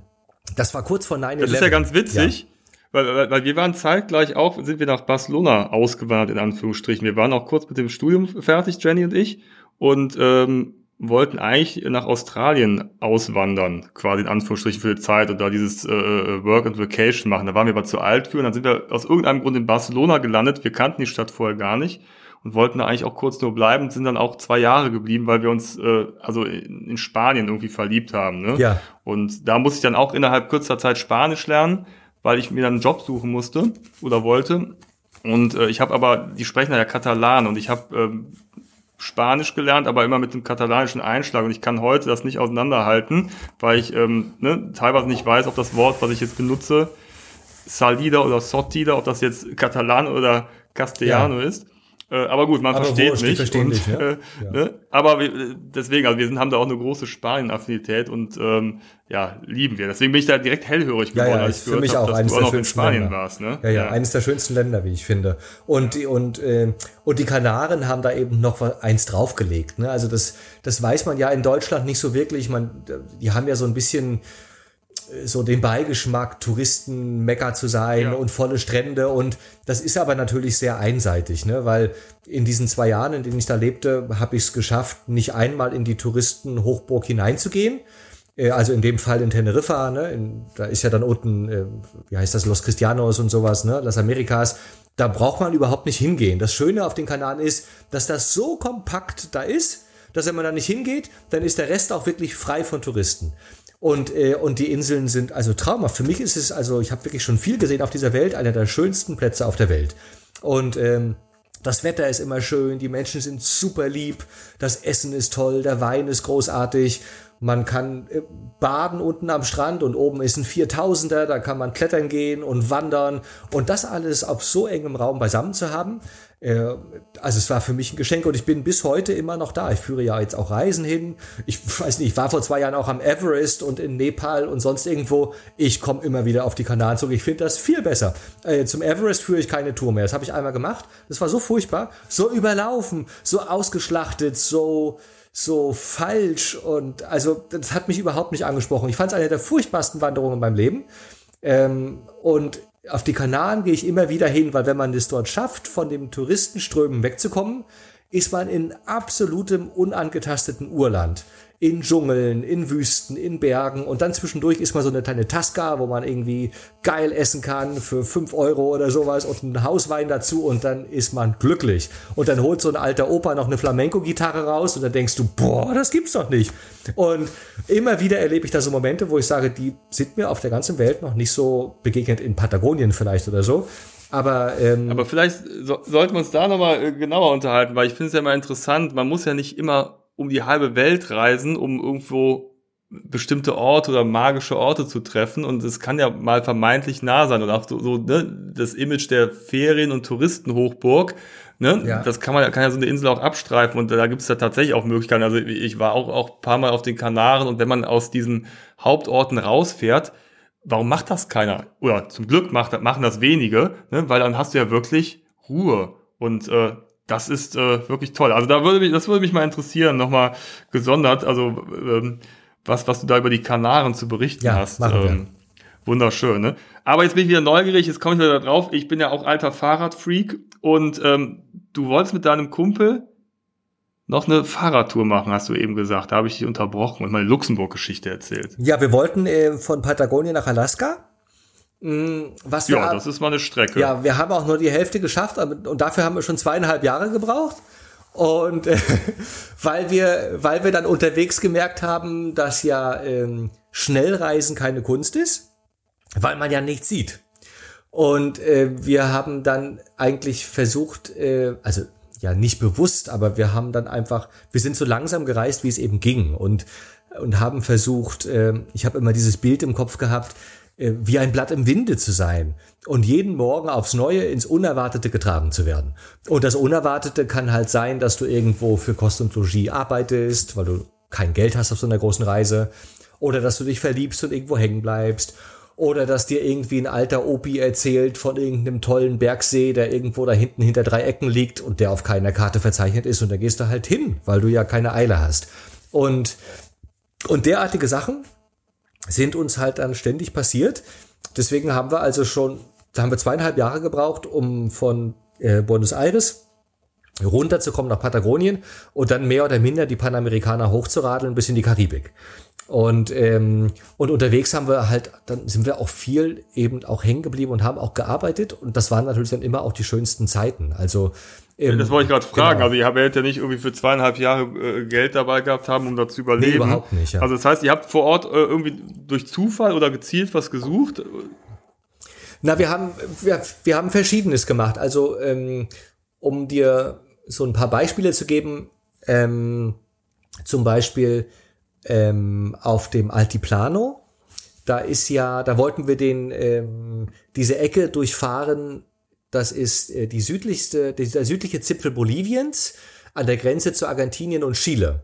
das war kurz vor 9-11. Das ist ja ganz witzig. Ja. Weil, weil, weil wir waren zeitgleich auch, sind wir nach Barcelona ausgewandert, in Anführungsstrichen. Wir waren auch kurz mit dem Studium fertig, Jenny und ich. Und ähm, wollten eigentlich nach Australien auswandern, quasi in Anführungsstrichen für die Zeit und da dieses äh, äh, Work and Vacation machen. Da waren wir aber zu alt für und dann sind wir aus irgendeinem Grund in Barcelona gelandet. Wir kannten die Stadt vorher gar nicht und wollten da eigentlich auch kurz nur bleiben und sind dann auch zwei Jahre geblieben, weil wir uns äh, also in Spanien irgendwie verliebt haben. Ne? Ja. Und da musste ich dann auch innerhalb kürzester Zeit Spanisch lernen, weil ich mir dann einen Job suchen musste oder wollte. Und äh, ich habe aber, die sprechen ja Katalan und ich habe ähm, Spanisch gelernt, aber immer mit dem katalanischen Einschlag. Und ich kann heute das nicht auseinanderhalten, weil ich ähm, ne, teilweise nicht weiß, ob das Wort, was ich jetzt benutze, Salida oder Sotida, ob das jetzt Katalan oder Castellano ja. ist. Äh, aber gut, man aber versteht mich. Verstehen und, dich, ja. Äh, ja. Ne? Aber wir, deswegen, also wir sind, haben da auch eine große Spanien-Affinität und ähm, ja, lieben wir. Deswegen bin ich da direkt hellhörig geworden, ja, ja, als ich für mich hab, auch eines der schönsten Länder. warst. Ne? Ja, ja, ja, eines der schönsten Länder, wie ich finde. Und ja. und äh, und die Kanaren haben da eben noch eins draufgelegt. Ne? Also das das weiß man ja in Deutschland nicht so wirklich. Man, die haben ja so ein bisschen so den Beigeschmack, Touristen Mekka zu sein ja. und volle Strände. Und das ist aber natürlich sehr einseitig, ne? weil in diesen zwei Jahren, in denen ich da lebte, habe ich es geschafft, nicht einmal in die Touristenhochburg hineinzugehen. Äh, also in dem Fall in Teneriffa, ne? In, da ist ja dann unten, äh, wie heißt das, Los Cristianos und sowas, ne? Las Americas. Da braucht man überhaupt nicht hingehen. Das Schöne auf den Kanaren ist, dass das so kompakt da ist, dass wenn man da nicht hingeht, dann ist der Rest auch wirklich frei von Touristen. Und, äh, und die Inseln sind also traumhaft. Für mich ist es, also ich habe wirklich schon viel gesehen auf dieser Welt, einer der schönsten Plätze auf der Welt. Und ähm, das Wetter ist immer schön, die Menschen sind super lieb, das Essen ist toll, der Wein ist großartig. Man kann äh, baden unten am Strand und oben ist ein 4000er, da kann man klettern gehen und wandern und das alles auf so engem Raum beisammen zu haben, also es war für mich ein Geschenk und ich bin bis heute immer noch da. Ich führe ja jetzt auch Reisen hin. Ich weiß nicht, ich war vor zwei Jahren auch am Everest und in Nepal und sonst irgendwo. Ich komme immer wieder auf die Kanaren zurück. Ich finde das viel besser. Äh, zum Everest führe ich keine Tour mehr. Das habe ich einmal gemacht. Das war so furchtbar, so überlaufen, so ausgeschlachtet, so so falsch und also das hat mich überhaupt nicht angesprochen. Ich fand es eine der furchtbarsten Wanderungen in meinem Leben. Ähm, und auf die Kanaren gehe ich immer wieder hin, weil wenn man es dort schafft, von dem Touristenströmen wegzukommen, ist man in absolutem unangetasteten Urland in Dschungeln, in Wüsten, in Bergen und dann zwischendurch ist mal so eine kleine Tasca, wo man irgendwie geil essen kann für fünf Euro oder sowas und einen Hauswein dazu und dann ist man glücklich. Und dann holt so ein alter Opa noch eine Flamenco-Gitarre raus und dann denkst du, boah, das gibt's doch nicht. Und immer wieder erlebe ich da so Momente, wo ich sage, die sind mir auf der ganzen Welt noch nicht so begegnet, in Patagonien vielleicht oder so. Aber, ähm, aber vielleicht so, sollten wir uns da nochmal äh, genauer unterhalten, weil ich finde es ja immer interessant, man muss ja nicht immer um die halbe Welt reisen, um irgendwo bestimmte Orte oder magische Orte zu treffen und es kann ja mal vermeintlich nah sein und auch so, so ne, das Image der Ferien- und Touristenhochburg, ne, ja. das kann man kann ja so eine Insel auch abstreifen und da gibt es ja tatsächlich auch Möglichkeiten. Also ich war auch auch paar Mal auf den Kanaren und wenn man aus diesen Hauptorten rausfährt, warum macht das keiner? Oder zum Glück macht, machen das wenige, ne, weil dann hast du ja wirklich Ruhe und äh, das ist äh, wirklich toll. Also da würde mich, das würde mich mal interessieren, nochmal gesondert, also ähm, was, was du da über die Kanaren zu berichten ja, hast. Ähm, wunderschön, ne? Aber jetzt bin ich wieder neugierig, jetzt komme ich wieder drauf. Ich bin ja auch alter Fahrradfreak und ähm, du wolltest mit deinem Kumpel noch eine Fahrradtour machen, hast du eben gesagt. Da habe ich dich unterbrochen und meine Luxemburg-Geschichte erzählt. Ja, wir wollten äh, von Patagonien nach Alaska was ja, wir, das ist mal eine Strecke. Ja, wir haben auch nur die Hälfte geschafft und dafür haben wir schon zweieinhalb Jahre gebraucht. Und äh, (laughs) weil wir, weil wir dann unterwegs gemerkt haben, dass ja ähm, Schnellreisen keine Kunst ist, weil man ja nichts sieht. Und äh, wir haben dann eigentlich versucht, äh, also ja nicht bewusst, aber wir haben dann einfach, wir sind so langsam gereist, wie es eben ging und und haben versucht, äh, ich habe immer dieses Bild im Kopf gehabt, wie ein Blatt im Winde zu sein und jeden Morgen aufs Neue ins Unerwartete getragen zu werden. Und das Unerwartete kann halt sein, dass du irgendwo für Kost und Logis arbeitest, weil du kein Geld hast auf so einer großen Reise, oder dass du dich verliebst und irgendwo hängen bleibst, oder dass dir irgendwie ein alter Opi erzählt von irgendeinem tollen Bergsee, der irgendwo da hinten hinter drei Ecken liegt und der auf keiner Karte verzeichnet ist und da gehst du halt hin, weil du ja keine Eile hast. Und, und derartige Sachen, sind uns halt dann ständig passiert. Deswegen haben wir also schon, da haben wir zweieinhalb Jahre gebraucht, um von äh, Buenos Aires runterzukommen nach Patagonien und dann mehr oder minder die Panamerikaner hochzuradeln bis in die Karibik. Und, ähm, und unterwegs haben wir halt, dann sind wir auch viel eben auch hängen geblieben und haben auch gearbeitet. Und das waren natürlich dann immer auch die schönsten Zeiten. Also ähm, das wollte ich gerade fragen. Genau. Also ihr habt ja nicht irgendwie für zweieinhalb Jahre äh, Geld dabei gehabt haben, um da zu überleben. Nee, überhaupt nicht. Ja. Also das heißt, ihr habt vor Ort äh, irgendwie durch Zufall oder gezielt was gesucht? Na, wir haben wir, wir haben Verschiedenes gemacht. Also ähm, um dir so ein paar Beispiele zu geben, ähm, zum Beispiel ähm, auf dem Altiplano. Da ist ja, da wollten wir den ähm, diese Ecke durchfahren. Das ist äh, die südlichste, der südliche Zipfel Boliviens an der Grenze zu Argentinien und Chile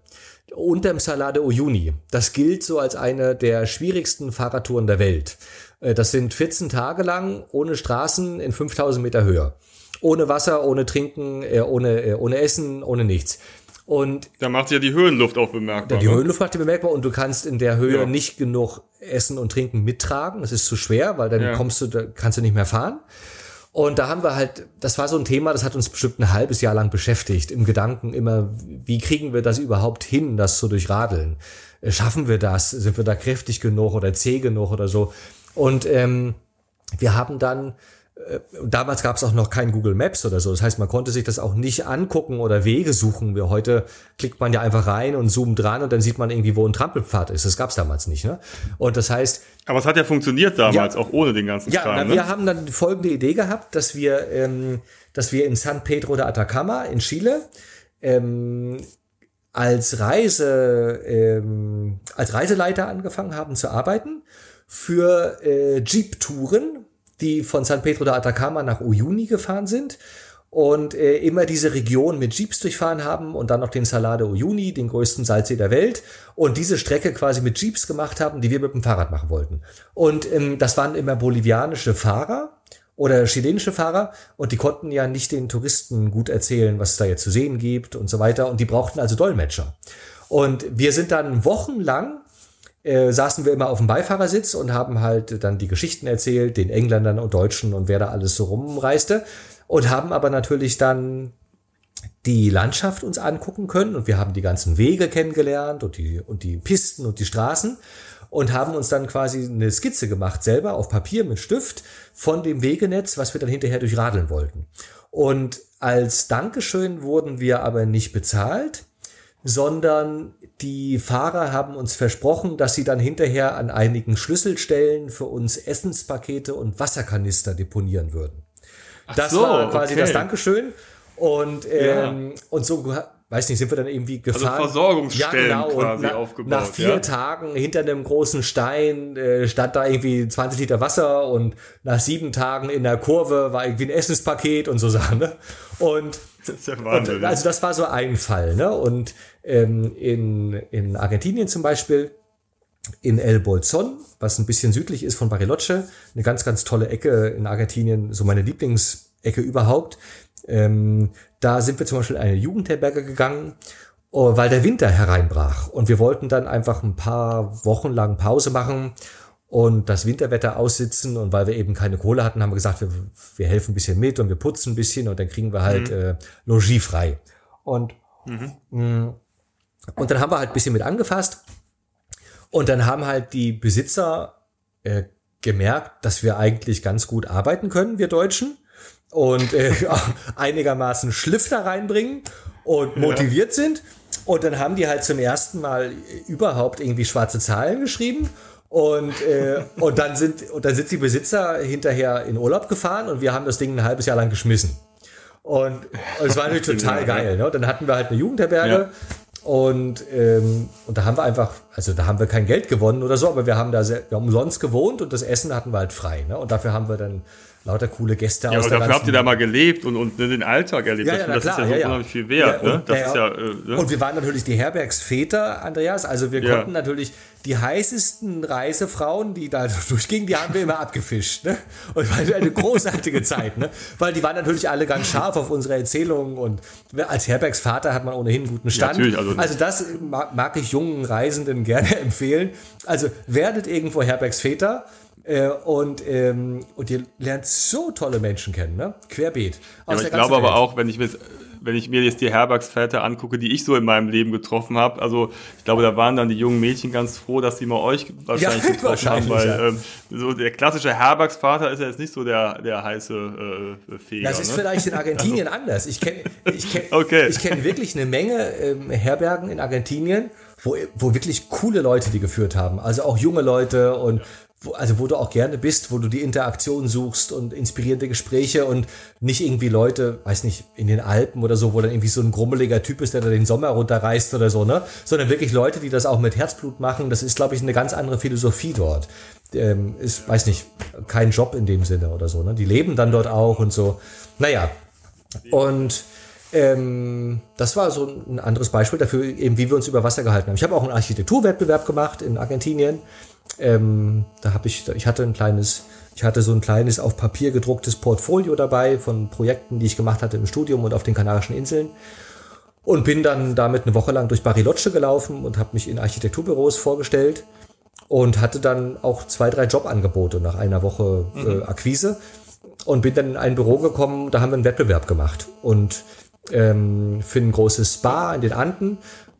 unterm Salar de Uyuni. Das gilt so als eine der schwierigsten Fahrradtouren der Welt. Äh, das sind 14 Tage lang ohne Straßen in 5000 Meter Höhe. Ohne Wasser, ohne Trinken, äh, ohne, ohne Essen, ohne nichts. Und da macht ja die Höhenluft auch bemerkbar. Die ne? Höhenluft macht die bemerkbar und du kannst in der Höhe ja. nicht genug Essen und Trinken mittragen. Das ist zu schwer, weil dann ja. kommst du, da kannst du nicht mehr fahren. Und da haben wir halt, das war so ein Thema, das hat uns bestimmt ein halbes Jahr lang beschäftigt, im Gedanken immer, wie kriegen wir das überhaupt hin, das zu durchradeln? Äh, schaffen wir das? Sind wir da kräftig genug oder zäh genug oder so? Und ähm, wir haben dann damals gab es auch noch kein Google Maps oder so. Das heißt, man konnte sich das auch nicht angucken oder Wege suchen. Wie heute klickt man ja einfach rein und zoomt dran und dann sieht man irgendwie, wo ein Trampelpfad ist. Das gab es damals nicht. Ne? Und das heißt. Aber es hat ja funktioniert damals, ja, auch ohne den ganzen ja, Kram. Ja, ne? wir haben dann folgende Idee gehabt, dass wir, ähm, dass wir in San Pedro de Atacama in Chile ähm, als Reise ähm, als Reiseleiter angefangen haben zu arbeiten für äh, Jeep-Touren die von San Pedro de Atacama nach Uyuni gefahren sind und äh, immer diese Region mit Jeeps durchfahren haben und dann noch den Salade Uyuni, den größten Salzsee der Welt und diese Strecke quasi mit Jeeps gemacht haben, die wir mit dem Fahrrad machen wollten. Und ähm, das waren immer bolivianische Fahrer oder chilenische Fahrer und die konnten ja nicht den Touristen gut erzählen, was es da jetzt zu sehen gibt und so weiter und die brauchten also Dolmetscher. Und wir sind dann wochenlang äh, saßen wir immer auf dem Beifahrersitz und haben halt dann die Geschichten erzählt, den Engländern und Deutschen und wer da alles so rumreiste. Und haben aber natürlich dann die Landschaft uns angucken können und wir haben die ganzen Wege kennengelernt und die, und die Pisten und die Straßen und haben uns dann quasi eine Skizze gemacht, selber auf Papier mit Stift von dem Wegenetz, was wir dann hinterher durchradeln wollten. Und als Dankeschön wurden wir aber nicht bezahlt, sondern die Fahrer haben uns versprochen, dass sie dann hinterher an einigen Schlüsselstellen für uns Essenspakete und Wasserkanister deponieren würden. Ach das so, war quasi okay. das Dankeschön. Und, ähm, ja. und so, weiß nicht, sind wir dann irgendwie also gefahren. Also Versorgungsstellen ja, genau. quasi na, aufgebaut. Nach vier ja? Tagen hinter einem großen Stein äh, stand da irgendwie 20 Liter Wasser und nach sieben Tagen in der Kurve war irgendwie ein Essenspaket und so Sachen. Ne? Und das ist ja Wahnsinn. Und, also das war so ein Fall. Ne? Und ähm, in, in Argentinien zum Beispiel, in El Bolzon, was ein bisschen südlich ist von Bariloche, eine ganz, ganz tolle Ecke in Argentinien, so meine Lieblingsecke überhaupt. Ähm, da sind wir zum Beispiel in eine Jugendherberge gegangen, oh, weil der Winter hereinbrach. Und wir wollten dann einfach ein paar Wochen lang Pause machen und das Winterwetter aussitzen. Und weil wir eben keine Kohle hatten, haben wir gesagt, wir, wir helfen ein bisschen mit und wir putzen ein bisschen und dann kriegen wir halt mhm. äh, Logis frei. Und, mhm. mh, und dann haben wir halt ein bisschen mit angefasst. Und dann haben halt die Besitzer äh, gemerkt, dass wir eigentlich ganz gut arbeiten können, wir Deutschen. Und äh, (laughs) (laughs) einigermaßen Schliff da reinbringen und motiviert ja. sind. Und dann haben die halt zum ersten Mal überhaupt irgendwie schwarze Zahlen geschrieben und, äh, und, dann sind, und dann sind die Besitzer hinterher in Urlaub gefahren und wir haben das Ding ein halbes Jahr lang geschmissen. Und, und es war natürlich (laughs) total geil. Ne? Dann hatten wir halt eine Jugendherberge ja. und, ähm, und da haben wir einfach, also da haben wir kein Geld gewonnen oder so, aber wir haben da sehr, wir haben umsonst gewohnt und das Essen hatten wir halt frei. Ne? Und dafür haben wir dann lauter coole Gäste ja, aus der dafür habt ihr da mal gelebt und, und den Alltag erlebt. Ja, ja, das klar, ist ja, so unheimlich viel wert. ne? das ist ja, äh, ne? Und wir waren natürlich die Herbergsväter, Andreas. Also wir konnten natürlich die heißesten Reisefrauen, die da (laughs) durchgingen, die haben wir immer abgefischt. Ne? Und war eine großartige (laughs) Zeit, ne? weil die waren natürlich alle ganz scharf auf unsere Erzählungen und als Herbergsvater hat man ohnehin einen guten Stand. Ja, also, also das mag ich jungen Reisenden gerne (laughs) empfehlen. Also werdet irgendwo Herbergsväter äh, und, ähm, und ihr lernt so tolle Menschen kennen, ne? Querbeet. Ja, ich glaube aber auch, wenn ich mir wenn ich mir jetzt die Herbergsväter angucke, die ich so in meinem Leben getroffen habe, also ich glaube, da waren dann die jungen Mädchen ganz froh, dass sie mal euch wahrscheinlich ja, (laughs) getroffen wahrscheinlich, haben, weil ja. ähm, so der klassische Herbergsvater ist ja jetzt nicht so der, der heiße äh, Feger. Das ist ne? vielleicht in Argentinien also. (laughs) anders. Ich kenne ich kenn, okay. ich kenn wirklich eine Menge ähm, Herbergen in Argentinien, wo, wo wirklich coole Leute die geführt haben. Also auch junge Leute und wo, also wo du auch gerne bist, wo du die Interaktion suchst und inspirierende Gespräche und nicht irgendwie Leute, weiß nicht, in den Alpen oder so, wo dann irgendwie so ein grummeliger Typ ist, der da den Sommer runterreißt oder so, ne? Sondern wirklich Leute, die das auch mit Herzblut machen. Das ist, glaube ich, eine ganz andere Philosophie dort. Ähm, ist, weiß nicht, kein Job in dem Sinne oder so, ne? Die leben dann dort auch und so. Naja. Und ähm, das war so ein anderes Beispiel dafür, eben wie wir uns über Wasser gehalten haben. Ich habe auch einen Architekturwettbewerb gemacht in Argentinien. Ähm, da habe ich, ich hatte ein kleines, ich hatte so ein kleines auf Papier gedrucktes Portfolio dabei von Projekten, die ich gemacht hatte im Studium und auf den Kanarischen Inseln. Und bin dann damit eine Woche lang durch Bariloche gelaufen und habe mich in Architekturbüros vorgestellt und hatte dann auch zwei, drei Jobangebote nach einer Woche äh, mhm. Akquise und bin dann in ein Büro gekommen, da haben wir einen Wettbewerb gemacht und ähm, für ein großes Spa in den Anden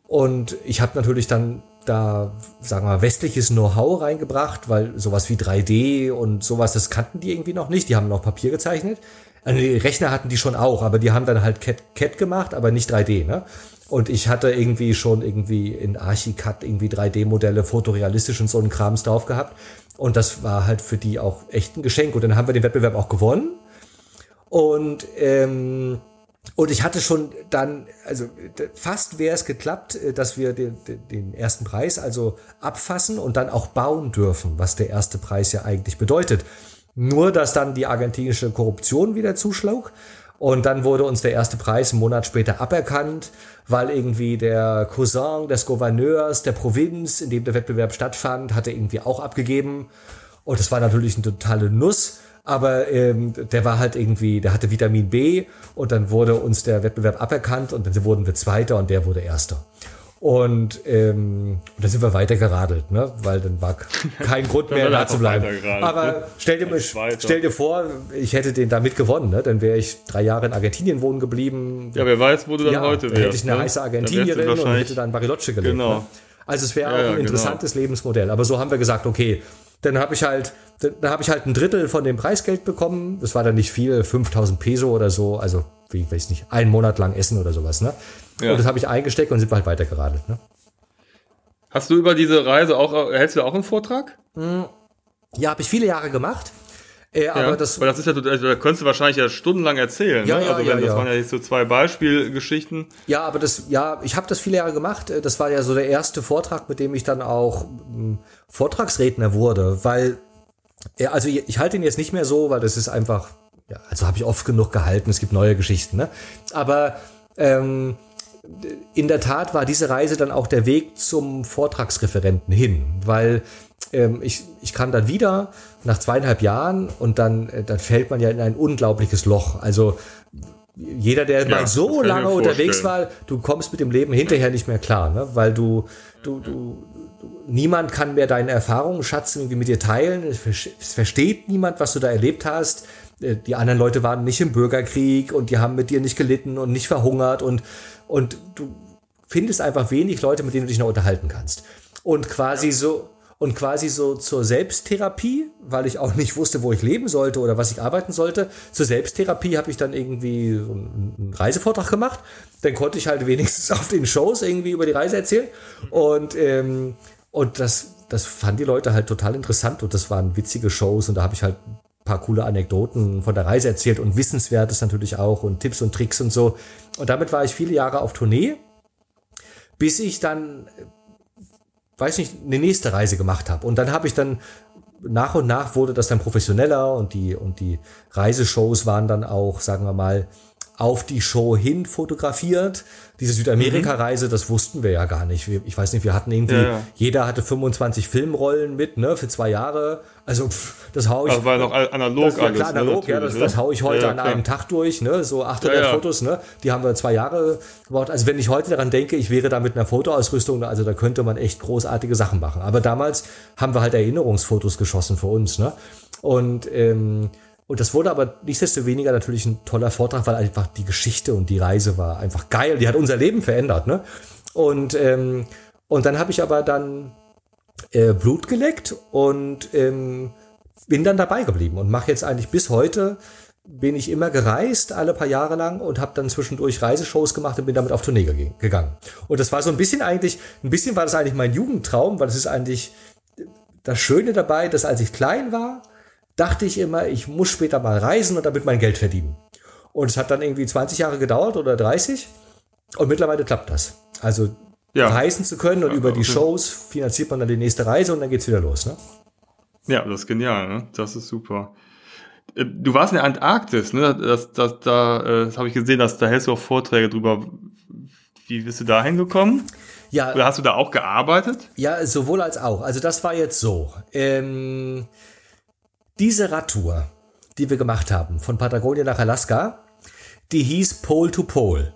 und ich habe natürlich dann da, sagen wir westliches Know-how reingebracht, weil sowas wie 3D und sowas, das kannten die irgendwie noch nicht. Die haben noch Papier gezeichnet. Also die Rechner hatten die schon auch, aber die haben dann halt CAT, CAT gemacht, aber nicht 3D, ne? Und ich hatte irgendwie schon irgendwie in Archicad irgendwie 3D-Modelle, fotorealistisch und so einen Krams drauf gehabt. Und das war halt für die auch echt ein Geschenk. Und dann haben wir den Wettbewerb auch gewonnen. Und, ähm, und ich hatte schon dann, also fast wäre es geklappt, äh, dass wir den, den ersten Preis also abfassen und dann auch bauen dürfen, was der erste Preis ja eigentlich bedeutet. Nur, dass dann die argentinische Korruption wieder zuschlug. Und dann wurde uns der erste Preis einen Monat später aberkannt, weil irgendwie der Cousin des Gouverneurs der Provinz, in dem der Wettbewerb stattfand, hatte irgendwie auch abgegeben. Und das war natürlich eine totale Nuss. Aber ähm, der war halt irgendwie, der hatte Vitamin B und dann wurde uns der Wettbewerb aberkannt und dann wurden wir Zweiter und der wurde Erster. Und ähm, da sind wir weiter geradelt, ne? weil dann war (laughs) kein Grund mehr da zu bleiben. Aber stell dir, stell dir vor, ich hätte den damit gewonnen, ne? dann wäre ich drei Jahre in Argentinien wohnen geblieben. Ja, wer weiß, wo du dann ja, heute wärst. Dann hätte ich eine ne? heiße Argentinierin und hätte dann Bariloche gelebt. Genau. Ne? Also es wäre ja, auch ein genau. interessantes genau. Lebensmodell. Aber so haben wir gesagt, okay, dann habe ich halt, dann habe ich halt ein Drittel von dem Preisgeld bekommen. Das war dann nicht viel, 5000 Peso oder so, also wie weiß nicht, einen Monat lang essen oder sowas. Ne? Ja. Und das habe ich eingesteckt und sind wir halt weitergeradelt. Ne? Hast du über diese Reise auch, hältst du auch einen Vortrag? Hm. Ja, habe ich viele Jahre gemacht. Äh, ja, aber das, aber das ist ja, also, da könntest du wahrscheinlich ja stundenlang erzählen. Ja, ne? ja, also wenn, ja, das waren ja jetzt so zwei Beispielgeschichten. Ja, aber das, ja, ich habe das viele Jahre gemacht. Das war ja so der erste Vortrag, mit dem ich dann auch hm, Vortragsredner wurde, weil, ja, also ich, ich halte ihn jetzt nicht mehr so, weil das ist einfach, ja, also habe ich oft genug gehalten. Es gibt neue Geschichten, ne? Aber ähm, in der Tat war diese Reise dann auch der Weg zum Vortragsreferenten hin, weil ähm, ich, ich kam dann wieder nach zweieinhalb Jahren und dann, äh, dann fällt man ja in ein unglaubliches Loch. Also jeder, der ja, mal so lange unterwegs war, du kommst mit dem Leben hinterher nicht mehr klar, ne? weil du, du, du, niemand kann mehr deine Erfahrungen, Schatz, irgendwie mit dir teilen. Es versteht niemand, was du da erlebt hast. Äh, die anderen Leute waren nicht im Bürgerkrieg und die haben mit dir nicht gelitten und nicht verhungert und, und du findest einfach wenig Leute, mit denen du dich noch unterhalten kannst. Und quasi so, und quasi so zur Selbsttherapie, weil ich auch nicht wusste, wo ich leben sollte oder was ich arbeiten sollte. Zur Selbsttherapie habe ich dann irgendwie einen Reisevortrag gemacht. Dann konnte ich halt wenigstens (laughs) auf den Shows irgendwie über die Reise erzählen. Und, ähm, und das, das fanden die Leute halt total interessant und das waren witzige Shows und da habe ich halt paar coole Anekdoten von der Reise erzählt und Wissenswertes natürlich auch und Tipps und Tricks und so. Und damit war ich viele Jahre auf Tournee, bis ich dann, weiß nicht, eine nächste Reise gemacht habe. Und dann habe ich dann nach und nach wurde das dann professioneller und die, und die Reiseshows waren dann auch, sagen wir mal, auf die Show hin fotografiert. Diese Südamerika-Reise, das wussten wir ja gar nicht. Ich weiß nicht, wir hatten irgendwie, ja, ja. jeder hatte 25 Filmrollen mit, ne, für zwei Jahre. Also, pff, das hau ich. Das war noch analog das, alles. Klar, ne, analog, ne, ja, das, das hau ich heute ja, an einem Tag durch, ne, so 800 Fotos, ne, die haben wir zwei Jahre gebraucht. Also, wenn ich heute daran denke, ich wäre da mit einer Fotoausrüstung, also da könnte man echt großartige Sachen machen. Aber damals haben wir halt Erinnerungsfotos geschossen für uns, ne. Und, ähm, und das wurde aber nichtsdestoweniger natürlich ein toller Vortrag, weil einfach die Geschichte und die Reise war einfach geil. Die hat unser Leben verändert, ne? Und, ähm, und dann habe ich aber dann äh, Blut geleckt und ähm, bin dann dabei geblieben und mache jetzt eigentlich bis heute bin ich immer gereist, alle paar Jahre lang und habe dann zwischendurch Reiseshows gemacht und bin damit auf Tournee gegangen. Und das war so ein bisschen eigentlich, ein bisschen war das eigentlich mein Jugendtraum, weil das ist eigentlich das Schöne dabei, dass als ich klein war, dachte ich immer, ich muss später mal reisen und damit mein Geld verdienen. Und es hat dann irgendwie 20 Jahre gedauert oder 30 und mittlerweile klappt das. Also ja. reisen zu können und ja, über die Shows finanziert man dann die nächste Reise und dann geht's wieder los. Ne? Ja, das ist genial, ne? das ist super. Äh, du warst in der Antarktis, ne? Das, das, da, äh, das habe ich gesehen, dass da hältst du auch Vorträge drüber. Wie bist du da hingekommen? Ja. Oder hast du da auch gearbeitet? Ja, sowohl als auch. Also das war jetzt so. Ähm, diese Radtour, die wir gemacht haben, von Patagonien nach Alaska, die hieß Pole to Pole.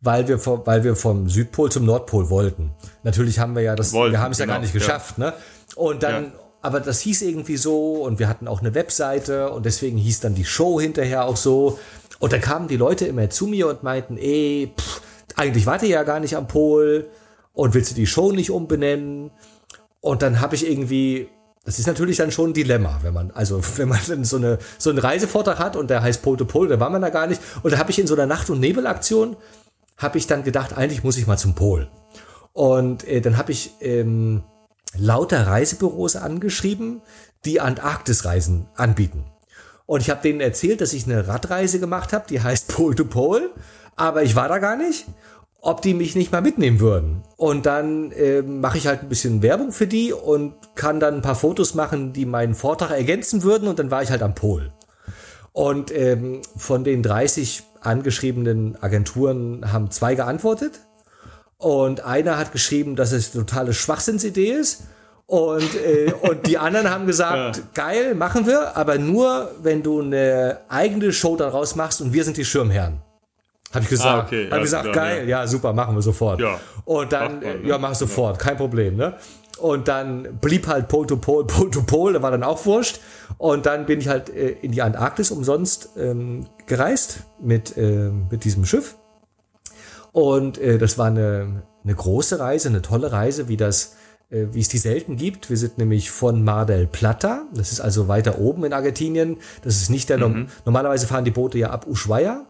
weil wir, vom, weil wir vom Südpol zum Nordpol wollten. Natürlich haben wir ja das, wollten, wir haben es genau, ja gar nicht geschafft, ja. ne? Und dann, ja. aber das hieß irgendwie so und wir hatten auch eine Webseite und deswegen hieß dann die Show hinterher auch so. Und da kamen die Leute immer zu mir und meinten, ey, pff, eigentlich warte ja gar nicht am Pol und willst du die Show nicht umbenennen? Und dann habe ich irgendwie das ist natürlich dann schon ein Dilemma, wenn man, also (laughs) wenn man so, eine, so einen Reisevortrag hat und der heißt Pole to Pole, da war man da gar nicht. Und da habe ich in so einer Nacht- und Nebelaktion habe ich dann gedacht, eigentlich muss ich mal zum Pol. Und äh, dann habe ich ähm, lauter Reisebüros angeschrieben, die Antarktisreisen anbieten. Und ich habe denen erzählt, dass ich eine Radreise gemacht habe, die heißt Pole to Pole, aber ich war da gar nicht, ob die mich nicht mal mitnehmen würden. Und dann äh, mache ich halt ein bisschen Werbung für die und kann dann ein paar Fotos machen, die meinen Vortrag ergänzen würden und dann war ich halt am Pol. Und ähm, von den 30 angeschriebenen Agenturen haben zwei geantwortet. Und einer hat geschrieben, dass es eine totale Schwachsinnsidee ist. Und, äh, und die anderen haben gesagt, (laughs) ja. geil, machen wir, aber nur, wenn du eine eigene Show daraus machst und wir sind die Schirmherren. Habe ich gesagt. Ah, okay. Ja, gesagt, ja, geil, ja. super, machen wir sofort. Ja. Und dann, man, ne? ja, mach sofort, kein Problem, ne? Und dann blieb halt Pole to Pole, Pole to Pole, da war dann auch wurscht. Und dann bin ich halt äh, in die Antarktis umsonst ähm, gereist mit, äh, mit diesem Schiff. Und äh, das war eine, eine große Reise, eine tolle Reise, wie das äh, wie es die selten gibt. Wir sind nämlich von Mar del Plata, das ist also weiter oben in Argentinien. Das ist nicht der, mhm. normalerweise fahren die Boote ja ab Ushuaia,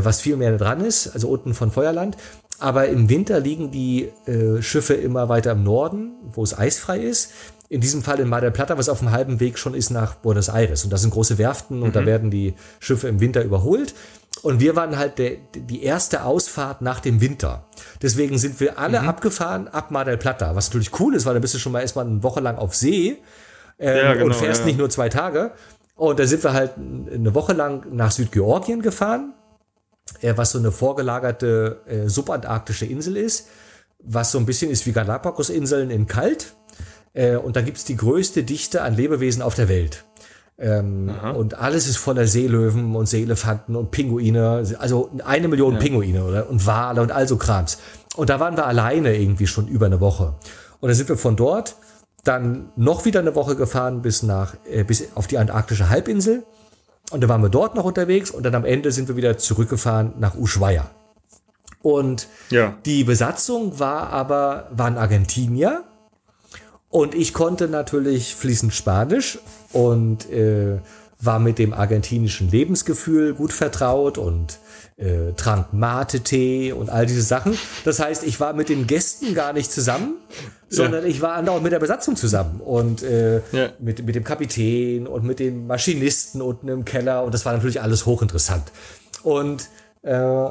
was viel mehr dran ist, also unten von Feuerland. Aber im Winter liegen die äh, Schiffe immer weiter im Norden, wo es eisfrei ist. In diesem Fall in Mar del Plata, was auf dem halben Weg schon ist nach Buenos Aires. Und das sind große Werften mhm. und da mhm. werden die Schiffe im Winter überholt. Und wir waren halt der, die erste Ausfahrt nach dem Winter. Deswegen sind wir alle mhm. abgefahren ab Mar del Plata, was natürlich cool ist, weil da bist du schon mal erstmal eine Woche lang auf See ähm, ja, genau, und fährst ja. nicht nur zwei Tage. Und da sind wir halt eine Woche lang nach Südgeorgien gefahren äh, was so eine vorgelagerte äh, subantarktische Insel ist, was so ein bisschen ist wie Galapagos-Inseln in kalt. Äh, und da gibt's die größte Dichte an Lebewesen auf der Welt. Ähm, und alles ist voller Seelöwen und Seelefanten und Pinguine, also eine Million ja. Pinguine oder, und Wale und all so Krams. Und da waren wir alleine irgendwie schon über eine Woche. Und dann sind wir von dort dann noch wieder eine Woche gefahren bis nach, äh, bis auf die antarktische Halbinsel. Und dann waren wir dort noch unterwegs und dann am Ende sind wir wieder zurückgefahren nach Ushuaia. Und ja. die Besatzung war aber, waren Argentinier. Und ich konnte natürlich fließend Spanisch und äh, war mit dem argentinischen Lebensgefühl gut vertraut und äh, trank Mate-Tee und all diese Sachen. Das heißt, ich war mit den Gästen gar nicht zusammen, sondern ja. ich war andauernd mit der Besatzung zusammen und äh, ja. mit, mit dem Kapitän und mit den Maschinisten unten im Keller und das war natürlich alles hochinteressant. Und äh,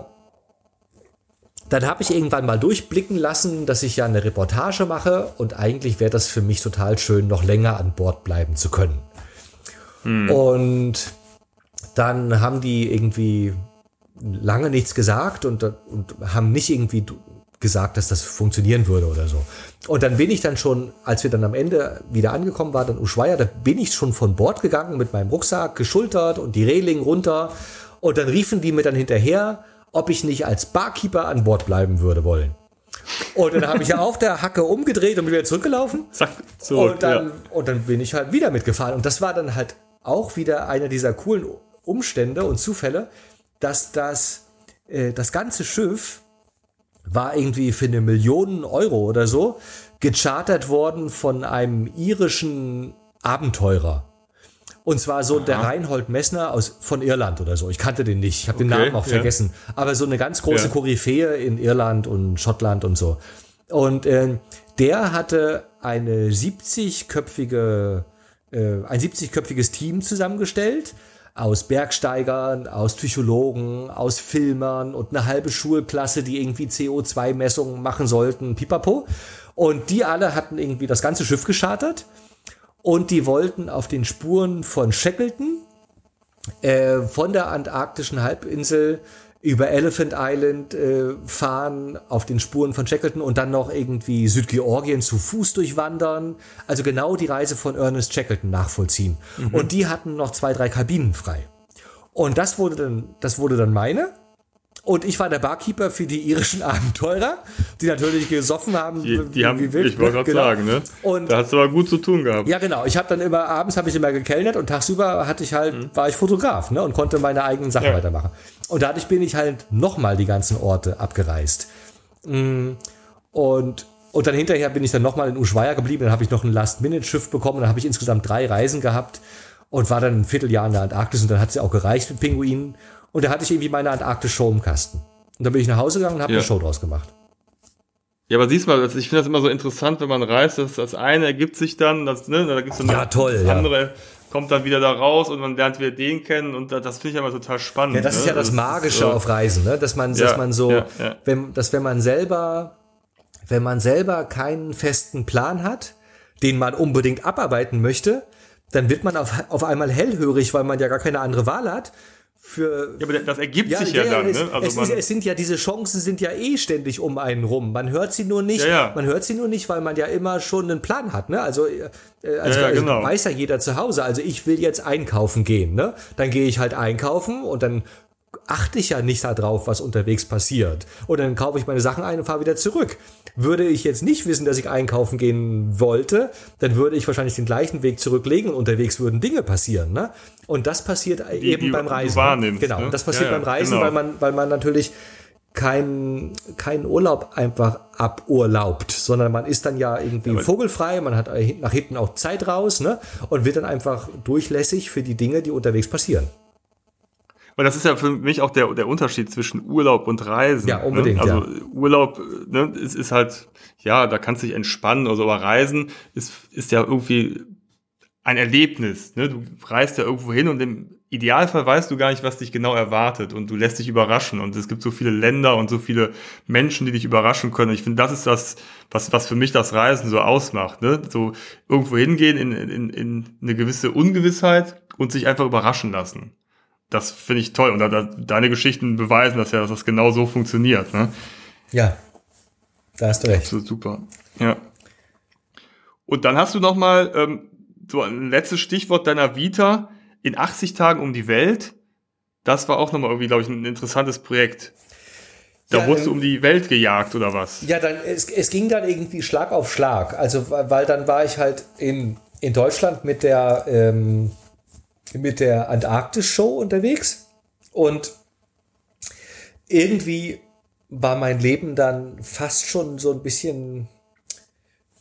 dann habe ich irgendwann mal durchblicken lassen, dass ich ja eine Reportage mache und eigentlich wäre das für mich total schön, noch länger an Bord bleiben zu können. Hm. Und dann haben die irgendwie lange nichts gesagt und, und haben nicht irgendwie gesagt, dass das funktionieren würde oder so. Und dann bin ich dann schon, als wir dann am Ende wieder angekommen waren in Ushuaia, da bin ich schon von Bord gegangen mit meinem Rucksack, geschultert und die Reling runter. Und dann riefen die mir dann hinterher, ob ich nicht als Barkeeper an Bord bleiben würde wollen. Und dann habe ich ja auf der Hacke umgedreht und bin wieder zurückgelaufen. Zack, zurück, und, dann, ja. und dann bin ich halt wieder mitgefahren. Und das war dann halt auch wieder einer dieser coolen Umstände und Zufälle, dass das, äh, das ganze Schiff war irgendwie für eine Million Euro oder so gechartert worden von einem irischen Abenteurer. Und zwar so Aha. der Reinhold Messner aus, von Irland oder so. Ich kannte den nicht. Ich habe okay, den Namen auch ja. vergessen. Aber so eine ganz große ja. Koryphäe in Irland und Schottland und so. Und äh, der hatte eine 70-köpfige, äh, ein 70-köpfiges Team zusammengestellt aus Bergsteigern, aus Psychologen, aus Filmern und eine halbe Schulklasse, die irgendwie CO2-Messungen machen sollten, pipapo. Und die alle hatten irgendwie das ganze Schiff geschartert und die wollten auf den Spuren von Shackleton, äh, von der antarktischen Halbinsel über Elephant Island äh, fahren, auf den Spuren von Shackleton und dann noch irgendwie Südgeorgien zu Fuß durchwandern. Also genau die Reise von Ernest Shackleton nachvollziehen. Mhm. Und die hatten noch zwei, drei Kabinen frei. Und das wurde dann, das wurde dann meine. Und ich war der Barkeeper für die irischen (laughs) Abenteurer, die natürlich gesoffen haben. Die, die haben wie wild, ich wollte gerade genau. sagen, ne? Und da hast du aber gut zu tun gehabt. Ja, genau. Ich habe dann immer abends habe ich immer gekellnert und tagsüber hatte ich halt mhm. war ich Fotograf, ne? Und konnte meine eigenen Sachen ja. weitermachen. Und dadurch bin ich halt nochmal die ganzen Orte abgereist. Mm. Und und dann hinterher bin ich dann nochmal in Ushuaia geblieben, dann habe ich noch ein Last-Minute-Schiff bekommen, dann habe ich insgesamt drei Reisen gehabt und war dann ein Vierteljahr in der Antarktis und dann hat sie auch gereicht mit Pinguinen. Und da hatte ich irgendwie meine Antarktis-Show im Kasten. Und dann bin ich nach Hause gegangen und habe ja. eine Show draus gemacht. Ja, aber siehst mal, ich finde das immer so interessant, wenn man reist, dass das eine ergibt sich dann, das, ne, da gibt es so ja, toll, das andere ja. kommt dann wieder da raus und man lernt wieder den kennen und das finde ich immer total spannend. Ja, das ne? ist ja das, Magische das, auf Reisen, ne? dass man, ja, dass man so, wenn, dass wenn man selber, wenn man selber keinen festen Plan hat, den man unbedingt abarbeiten möchte, dann wird man auf, auf einmal hellhörig, weil man ja gar keine andere Wahl hat für. Ja, aber das ergibt ja, sich ja, ja dann. Es, ne? also es, ist, es, sind ja diese Chancen sind ja eh ständig um einen rum. Man hört sie nur nicht. Ja, man hört sie nur nicht, weil man ja immer schon einen Plan hat. Ne? Also, äh, also, also genau. weiß ja jeder zu Hause. Also ich will jetzt einkaufen gehen. Ne? Dann gehe ich halt einkaufen und dann achte ich ja nicht darauf, was unterwegs passiert. Und dann kaufe ich meine Sachen ein und fahre wieder zurück. Würde ich jetzt nicht wissen, dass ich einkaufen gehen wollte, dann würde ich wahrscheinlich den gleichen Weg zurücklegen und unterwegs würden Dinge passieren. Ne? Und das passiert die, eben die beim Reisen. Wahrnimmst, genau, ne? das passiert ja, ja, beim Reisen, genau. weil man, weil man natürlich keinen keinen Urlaub einfach aburlaubt, sondern man ist dann ja irgendwie ja, vogelfrei, man hat nach hinten auch Zeit raus ne? und wird dann einfach durchlässig für die Dinge, die unterwegs passieren. Weil das ist ja für mich auch der, der Unterschied zwischen Urlaub und Reisen. Ja, unbedingt. Ne? Also ja. Urlaub ne, ist, ist halt, ja, da kannst du dich entspannen oder so, aber Reisen ist, ist ja irgendwie ein Erlebnis. Ne? Du reist ja irgendwo hin und im Idealfall weißt du gar nicht, was dich genau erwartet und du lässt dich überraschen und es gibt so viele Länder und so viele Menschen, die dich überraschen können. Ich finde, das ist das, was, was für mich das Reisen so ausmacht. Ne? So irgendwo hingehen in, in, in eine gewisse Ungewissheit und sich einfach überraschen lassen das finde ich toll. Und da, da, deine Geschichten beweisen das ja, dass das genau so funktioniert. Ne? Ja, da hast du recht. Absolut super. Ja. Und dann hast du noch mal ähm, so ein letztes Stichwort deiner Vita in 80 Tagen um die Welt. Das war auch noch mal irgendwie, glaube ich, ein interessantes Projekt. Da ja, wurdest du um die Welt gejagt oder was? Ja, dann es, es ging dann irgendwie Schlag auf Schlag. Also weil dann war ich halt in, in Deutschland mit der ähm, mit der Antarktis-Show unterwegs und irgendwie war mein Leben dann fast schon so ein bisschen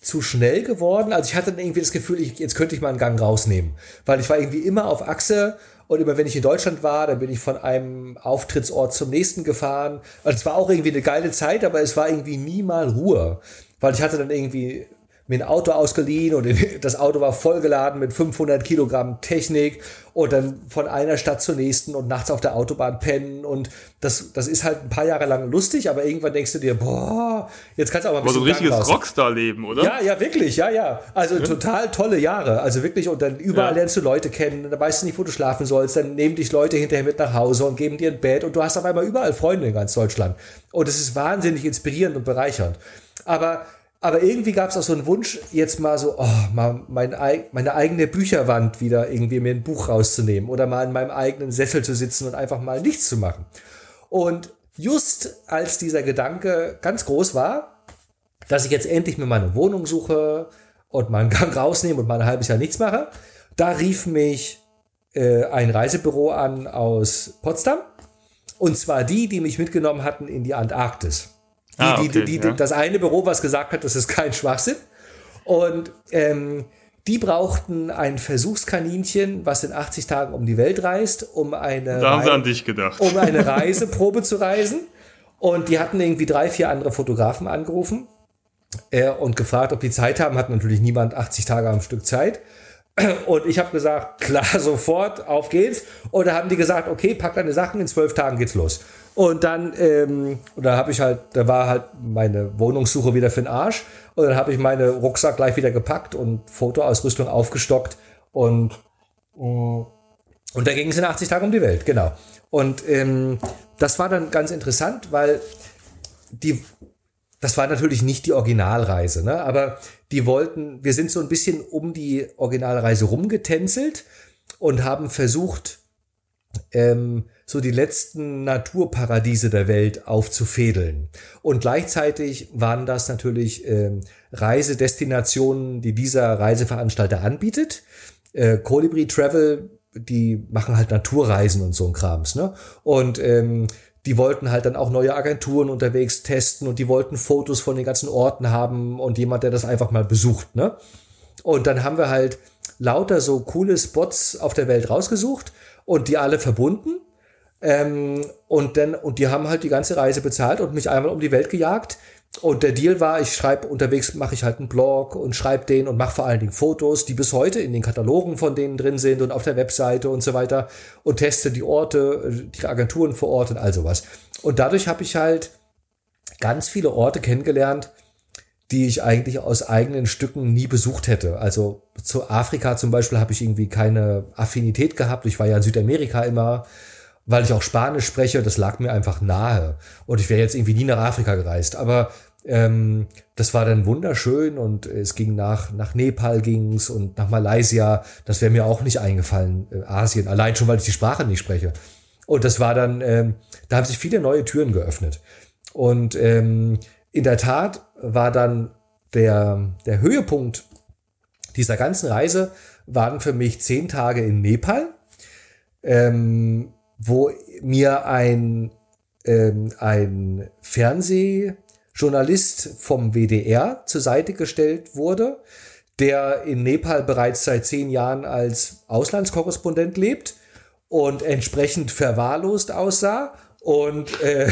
zu schnell geworden. Also ich hatte dann irgendwie das Gefühl, ich, jetzt könnte ich mal einen Gang rausnehmen, weil ich war irgendwie immer auf Achse und immer wenn ich in Deutschland war, dann bin ich von einem Auftrittsort zum nächsten gefahren. Und es war auch irgendwie eine geile Zeit, aber es war irgendwie nie mal Ruhe, weil ich hatte dann irgendwie mir ein Auto ausgeliehen und (laughs) das Auto war vollgeladen mit 500 Kilogramm Technik und dann von einer Stadt zur nächsten und nachts auf der Autobahn pennen und das, das ist halt ein paar Jahre lang lustig, aber irgendwann denkst du dir, boah, jetzt kannst du aber ein bisschen. Aber so ein richtiges Rockstar-Leben, oder? Ja, ja, wirklich, ja, ja. Also ja. total tolle Jahre. Also wirklich, und dann überall ja. lernst du Leute kennen, dann weißt du nicht, wo du schlafen sollst, dann nehmen dich Leute hinterher mit nach Hause und geben dir ein Bett und du hast auf einmal überall Freunde in ganz Deutschland. Und es ist wahnsinnig inspirierend und bereichernd. Aber aber irgendwie gab es auch so einen Wunsch, jetzt mal so, oh, mal mein, meine eigene Bücherwand wieder irgendwie mir ein Buch rauszunehmen oder mal in meinem eigenen Sessel zu sitzen und einfach mal nichts zu machen. Und just als dieser Gedanke ganz groß war, dass ich jetzt endlich mir meine Wohnung suche und mal einen (laughs) Gang rausnehme und mal ein halbes Jahr nichts mache, da rief mich äh, ein Reisebüro an aus Potsdam. Und zwar die, die mich mitgenommen hatten in die Antarktis. Die, ah, okay, die, die, ja. Das eine Büro, was gesagt hat, das ist kein Schwachsinn. Und ähm, die brauchten ein Versuchskaninchen, was in 80 Tagen um die Welt reist, um eine, da haben sie an dich gedacht. Um eine (laughs) Reiseprobe zu reisen. Und die hatten irgendwie drei, vier andere Fotografen angerufen äh, und gefragt, ob die Zeit haben. Hat natürlich niemand 80 Tage am Stück Zeit. Und ich habe gesagt, klar, (laughs) sofort, auf geht's. Und da haben die gesagt, okay, pack deine Sachen, in zwölf Tagen geht's los. Und dann, ähm, da habe ich halt, da war halt meine Wohnungssuche wieder für den Arsch. Und dann habe ich meine Rucksack gleich wieder gepackt und Fotoausrüstung aufgestockt und mm, und da ging es in 80 Tagen um die Welt, genau. Und ähm, das war dann ganz interessant, weil die, das war natürlich nicht die Originalreise, ne? aber die wollten, wir sind so ein bisschen um die Originalreise rumgetänzelt und haben versucht, ähm, so die letzten Naturparadiese der Welt aufzufädeln. Und gleichzeitig waren das natürlich äh, Reisedestinationen, die dieser Reiseveranstalter anbietet. Äh, Colibri Travel, die machen halt Naturreisen und so ein Krams, ne? Und ähm, die wollten halt dann auch neue Agenturen unterwegs testen und die wollten Fotos von den ganzen Orten haben und jemand, der das einfach mal besucht, ne? Und dann haben wir halt lauter so coole Spots auf der Welt rausgesucht und die alle verbunden. Ähm, und dann, und die haben halt die ganze Reise bezahlt und mich einmal um die Welt gejagt. Und der Deal war, ich schreibe unterwegs, mache ich halt einen Blog und schreibe den und mache vor allen Dingen Fotos, die bis heute in den Katalogen von denen drin sind und auf der Webseite und so weiter und teste die Orte, die Agenturen vor Ort und all sowas. Und dadurch habe ich halt ganz viele Orte kennengelernt, die ich eigentlich aus eigenen Stücken nie besucht hätte. Also zu Afrika zum Beispiel habe ich irgendwie keine Affinität gehabt. Ich war ja in Südamerika immer, weil ich auch Spanisch spreche. Das lag mir einfach nahe. Und ich wäre jetzt irgendwie nie nach Afrika gereist. Aber ähm, das war dann wunderschön und es ging nach, nach Nepal ging's und nach Malaysia. Das wäre mir auch nicht eingefallen, äh, Asien. Allein schon, weil ich die Sprache nicht spreche. Und das war dann, ähm, da haben sich viele neue Türen geöffnet. Und ähm, in der Tat war dann der, der Höhepunkt dieser ganzen Reise waren für mich zehn Tage in Nepal, ähm, wo mir ein, ähm, ein Fernsehjournalist vom WDR zur Seite gestellt wurde, der in Nepal bereits seit zehn Jahren als Auslandskorrespondent lebt und entsprechend verwahrlost aussah und äh,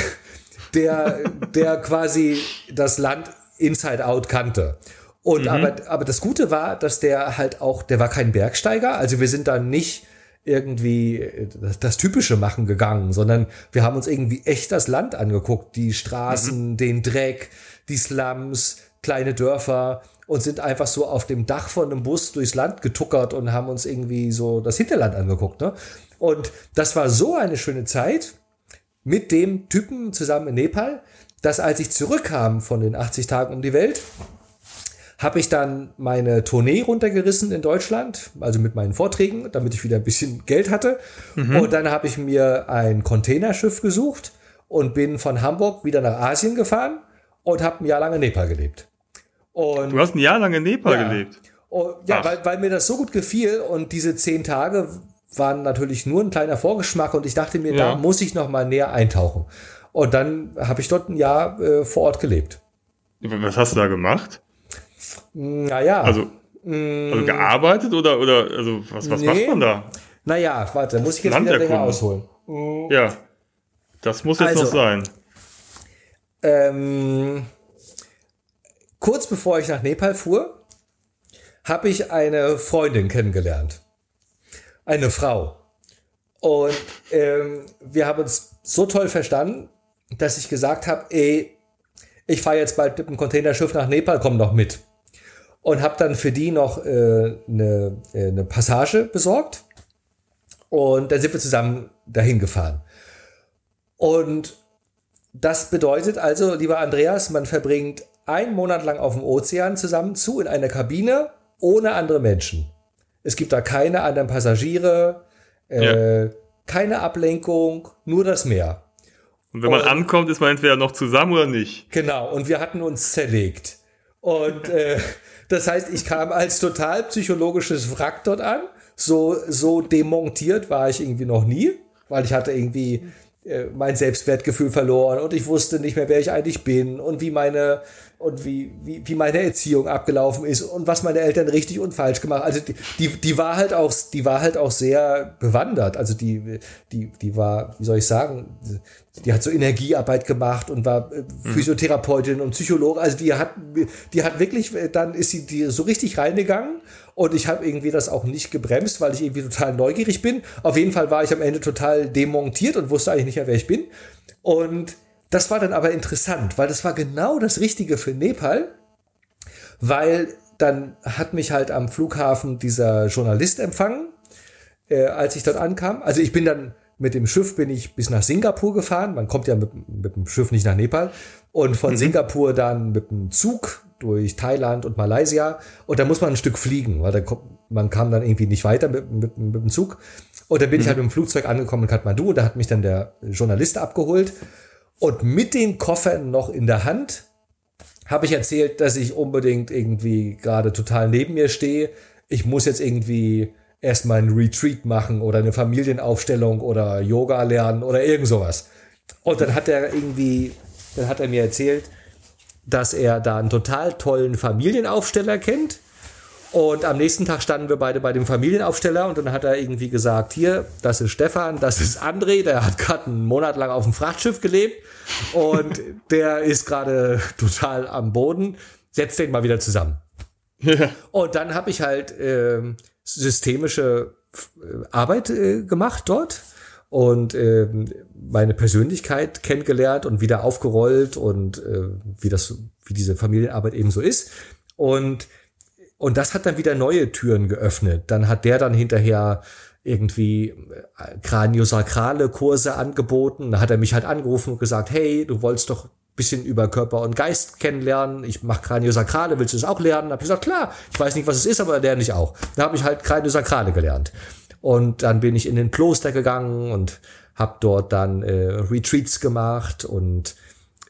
der, der quasi das Land inside out kannte. Und mhm. aber, aber das Gute war, dass der halt auch, der war kein Bergsteiger, also wir sind da nicht irgendwie das, das, Typische machen gegangen, sondern wir haben uns irgendwie echt das Land angeguckt, die Straßen, mhm. den Dreck, die Slums, kleine Dörfer und sind einfach so auf dem Dach von einem Bus durchs Land getuckert und haben uns irgendwie so das Hinterland angeguckt. Ne? Und das war so eine schöne Zeit mit dem Typen zusammen in Nepal, dass als ich zurückkam von den 80 Tagen um die Welt, habe ich dann meine Tournee runtergerissen in Deutschland, also mit meinen Vorträgen, damit ich wieder ein bisschen Geld hatte. Mhm. Und dann habe ich mir ein Containerschiff gesucht und bin von Hamburg wieder nach Asien gefahren und habe ein Jahr lang in Nepal gelebt. Und du hast ein Jahr lang in Nepal ja, gelebt? Und, ja, weil, weil mir das so gut gefiel und diese zehn Tage waren natürlich nur ein kleiner Vorgeschmack und ich dachte mir, ja. da muss ich noch mal näher eintauchen. Und dann habe ich dort ein Jahr äh, vor Ort gelebt. Was hast du da gemacht? Naja. Also, also gearbeitet oder, oder also was, was nee. macht man da? Naja, warte, muss ich jetzt wieder länger ausholen. Ja, das muss jetzt also, noch sein. Ähm, kurz bevor ich nach Nepal fuhr, habe ich eine Freundin kennengelernt. Eine Frau. Und ähm, wir haben uns so toll verstanden, dass ich gesagt habe, ey, ich fahre jetzt bald mit dem Containerschiff nach Nepal, komm doch mit. Und habe dann für die noch äh, eine, äh, eine Passage besorgt. Und dann sind wir zusammen dahin gefahren. Und das bedeutet also, lieber Andreas, man verbringt einen Monat lang auf dem Ozean zusammen zu in einer Kabine ohne andere Menschen. Es gibt da keine anderen Passagiere, äh, ja. keine Ablenkung, nur das Meer. Und wenn man und, ankommt, ist man entweder noch zusammen oder nicht. Genau, und wir hatten uns zerlegt. Und äh, das heißt, ich kam als total psychologisches Wrack dort an. So, so demontiert war ich irgendwie noch nie, weil ich hatte irgendwie mein Selbstwertgefühl verloren und ich wusste nicht mehr, wer ich eigentlich bin und wie meine und wie, wie, wie meine Erziehung abgelaufen ist und was meine Eltern richtig und falsch gemacht. Also die, die, die war halt auch, die war halt auch sehr bewandert. Also die, die, die war, wie soll ich sagen, die hat so Energiearbeit gemacht und war äh, mhm. Physiotherapeutin und Psychologin. Also die hat, die hat wirklich, dann ist sie die so richtig reingegangen und ich habe irgendwie das auch nicht gebremst, weil ich irgendwie total neugierig bin. Auf jeden Fall war ich am Ende total demontiert und wusste eigentlich nicht mehr, wer ich bin. Und das war dann aber interessant, weil das war genau das Richtige für Nepal, weil dann hat mich halt am Flughafen dieser Journalist empfangen, äh, als ich dort ankam. Also ich bin dann mit dem Schiff bin ich bis nach Singapur gefahren. Man kommt ja mit, mit dem Schiff nicht nach Nepal. Und von mhm. Singapur dann mit dem Zug durch Thailand und Malaysia. Und da muss man ein Stück fliegen, weil da kommt, man kam dann irgendwie nicht weiter mit, mit, mit dem Zug. Und dann bin mhm. ich halt mit dem Flugzeug angekommen in Kathmandu und da hat mich dann der Journalist abgeholt. Und mit den Koffern noch in der Hand habe ich erzählt, dass ich unbedingt irgendwie gerade total neben mir stehe. Ich muss jetzt irgendwie erstmal einen Retreat machen oder eine Familienaufstellung oder Yoga lernen oder irgend sowas. Und dann hat er irgendwie, dann hat er mir erzählt, dass er da einen total tollen Familienaufsteller kennt und am nächsten Tag standen wir beide bei dem Familienaufsteller und dann hat er irgendwie gesagt, hier, das ist Stefan, das ist André, der hat gerade einen Monat lang auf dem Frachtschiff gelebt und (laughs) der ist gerade total am Boden. Setz den mal wieder zusammen. Ja. Und dann habe ich halt äh, systemische äh, Arbeit äh, gemacht dort und äh, meine Persönlichkeit kennengelernt und wieder aufgerollt und äh, wie das, wie diese Familienarbeit eben so ist. Und und das hat dann wieder neue Türen geöffnet. Dann hat der dann hinterher irgendwie äh, kraniosakrale Kurse angeboten. Da hat er mich halt angerufen und gesagt, hey, du wolltest doch bisschen über Körper und Geist kennenlernen. Ich mache Kraniosakrale, willst du es auch lernen? Hab ich gesagt, klar, ich weiß nicht, was es ist, aber lerne ich auch. Da habe ich halt Kraniosakrale gelernt. Und dann bin ich in den Kloster gegangen und habe dort dann äh, Retreats gemacht und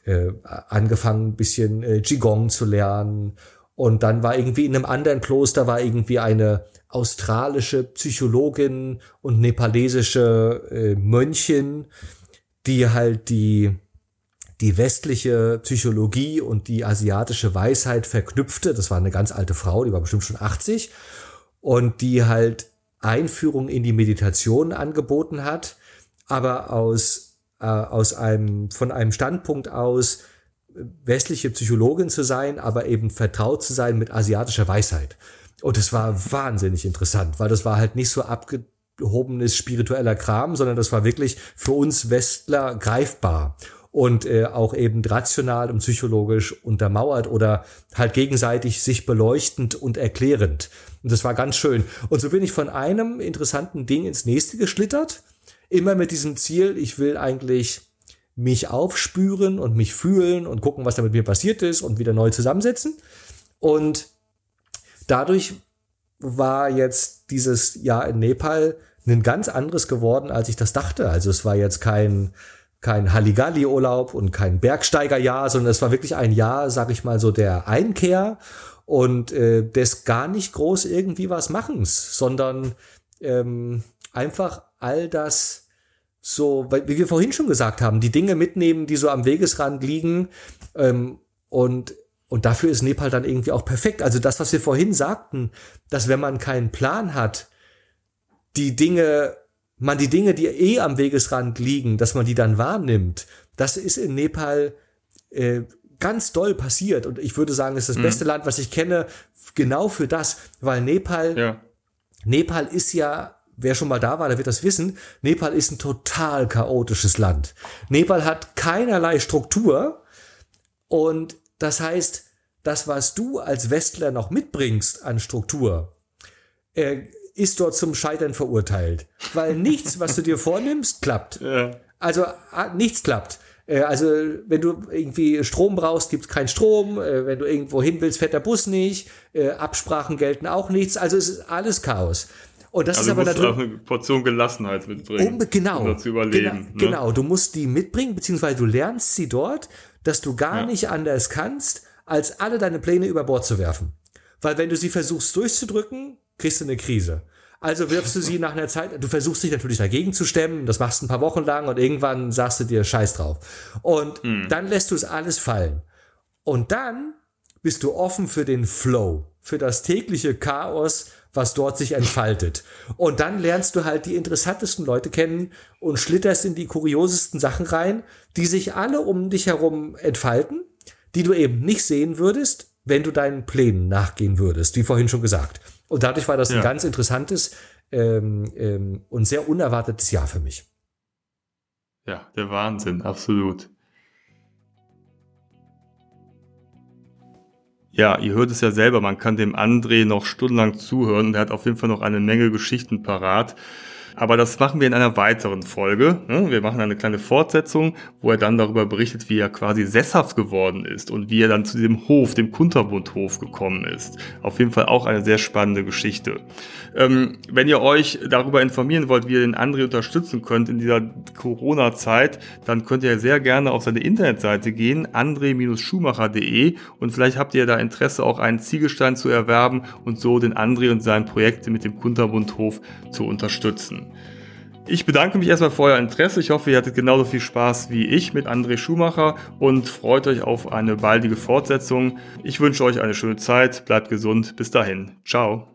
äh, angefangen, ein bisschen äh, Qigong zu lernen und dann war irgendwie in einem anderen Kloster war irgendwie eine australische Psychologin und nepalesische äh, Mönchin, die halt die, die westliche Psychologie und die asiatische Weisheit verknüpfte. Das war eine ganz alte Frau, die war bestimmt schon 80 und die halt Einführung in die Meditation angeboten hat, aber aus, äh, aus einem, von einem Standpunkt aus, westliche Psychologin zu sein, aber eben vertraut zu sein mit asiatischer Weisheit. Und es war wahnsinnig interessant, weil das war halt nicht so abgehobenes spiritueller Kram, sondern das war wirklich für uns Westler greifbar und äh, auch eben rational und psychologisch untermauert oder halt gegenseitig sich beleuchtend und erklärend. Und das war ganz schön. Und so bin ich von einem interessanten Ding ins nächste geschlittert, immer mit diesem Ziel, ich will eigentlich mich aufspüren und mich fühlen und gucken, was da mit mir passiert ist und wieder neu zusammensetzen. Und dadurch war jetzt dieses Jahr in Nepal ein ganz anderes geworden, als ich das dachte. Also es war jetzt kein, kein Halligalli-Urlaub und kein Bergsteigerjahr, sondern es war wirklich ein Jahr, sag ich mal so, der Einkehr und äh, des gar nicht groß irgendwie was Machens, sondern ähm, einfach all das so, wie wir vorhin schon gesagt haben, die Dinge mitnehmen, die so am Wegesrand liegen. Ähm, und, und dafür ist Nepal dann irgendwie auch perfekt. Also das, was wir vorhin sagten, dass wenn man keinen Plan hat, die Dinge, man die Dinge, die eh am Wegesrand liegen, dass man die dann wahrnimmt, das ist in Nepal äh, ganz doll passiert. Und ich würde sagen, es ist das mhm. beste Land, was ich kenne, genau für das, weil Nepal, ja. Nepal ist ja wer schon mal da war, der wird das wissen, Nepal ist ein total chaotisches Land. Nepal hat keinerlei Struktur und das heißt, das, was du als Westler noch mitbringst an Struktur, äh, ist dort zum Scheitern verurteilt. Weil nichts, was du dir vornimmst, klappt. (laughs) Ja. Also ah, nichts klappt. Äh, also wenn du irgendwie Strom brauchst, gibt's keinen Strom. Äh, wenn du irgendwo hin willst, fährt der Bus nicht. Äh, Absprachen gelten auch nichts. Also es ist alles Chaos. Und das also ist aber musst auch eine Portion Gelassenheit mitbringen, um, genau, um zu überleben. Genau, ne? genau, du musst die mitbringen, beziehungsweise du lernst sie dort, dass du gar ja. nicht anders kannst, als alle deine Pläne über Bord zu werfen. Weil wenn du sie versuchst durchzudrücken, kriegst du eine Krise. Also wirfst du sie nach einer Zeit, du versuchst dich natürlich dagegen zu stemmen, das machst ein paar Wochen lang und irgendwann sagst du dir Scheiß drauf. Und hm. dann lässt du es alles fallen. Und dann bist du offen für den Flow, für das tägliche Chaos, was dort sich entfaltet. Und dann lernst du halt die interessantesten Leute kennen und schlitterst in die kuriosesten Sachen rein, die sich alle um dich herum entfalten, die du eben nicht sehen würdest, wenn du deinen Plänen nachgehen würdest, wie vorhin schon gesagt. Und dadurch war das ja. ein ganz interessantes ähm, ähm, und sehr unerwartetes Jahr für mich. Ja, der Wahnsinn, absolut. Ja, ihr hört es ja selber, man kann dem André noch stundenlang zuhören. Der hat auf jeden Fall noch eine Menge Geschichten parat. Aber das machen wir in einer weiteren Folge. Ne? Wir machen eine kleine Fortsetzung, wo er dann darüber berichtet, wie er quasi sesshaft geworden ist und wie er dann zu diesem Hof, dem Kunterbundhof gekommen ist. Auf jeden Fall auch eine sehr spannende Geschichte. Ähm, wenn ihr euch darüber informieren wollt, wie ihr den André unterstützen könnt in dieser Corona-Zeit, dann könnt ihr sehr gerne auf seine Internetseite gehen, andre-schumacher.de und vielleicht habt ihr da Interesse, auch einen Ziegelstein zu erwerben und so den André und sein Projekt mit dem Kunterbundhof zu unterstützen. Ich bedanke mich erstmal für euer Interesse. Ich hoffe, ihr hattet genauso viel Spaß wie ich mit André Schumacher und freut euch auf eine baldige Fortsetzung. Ich wünsche euch eine schöne Zeit, bleibt gesund, bis dahin. Ciao.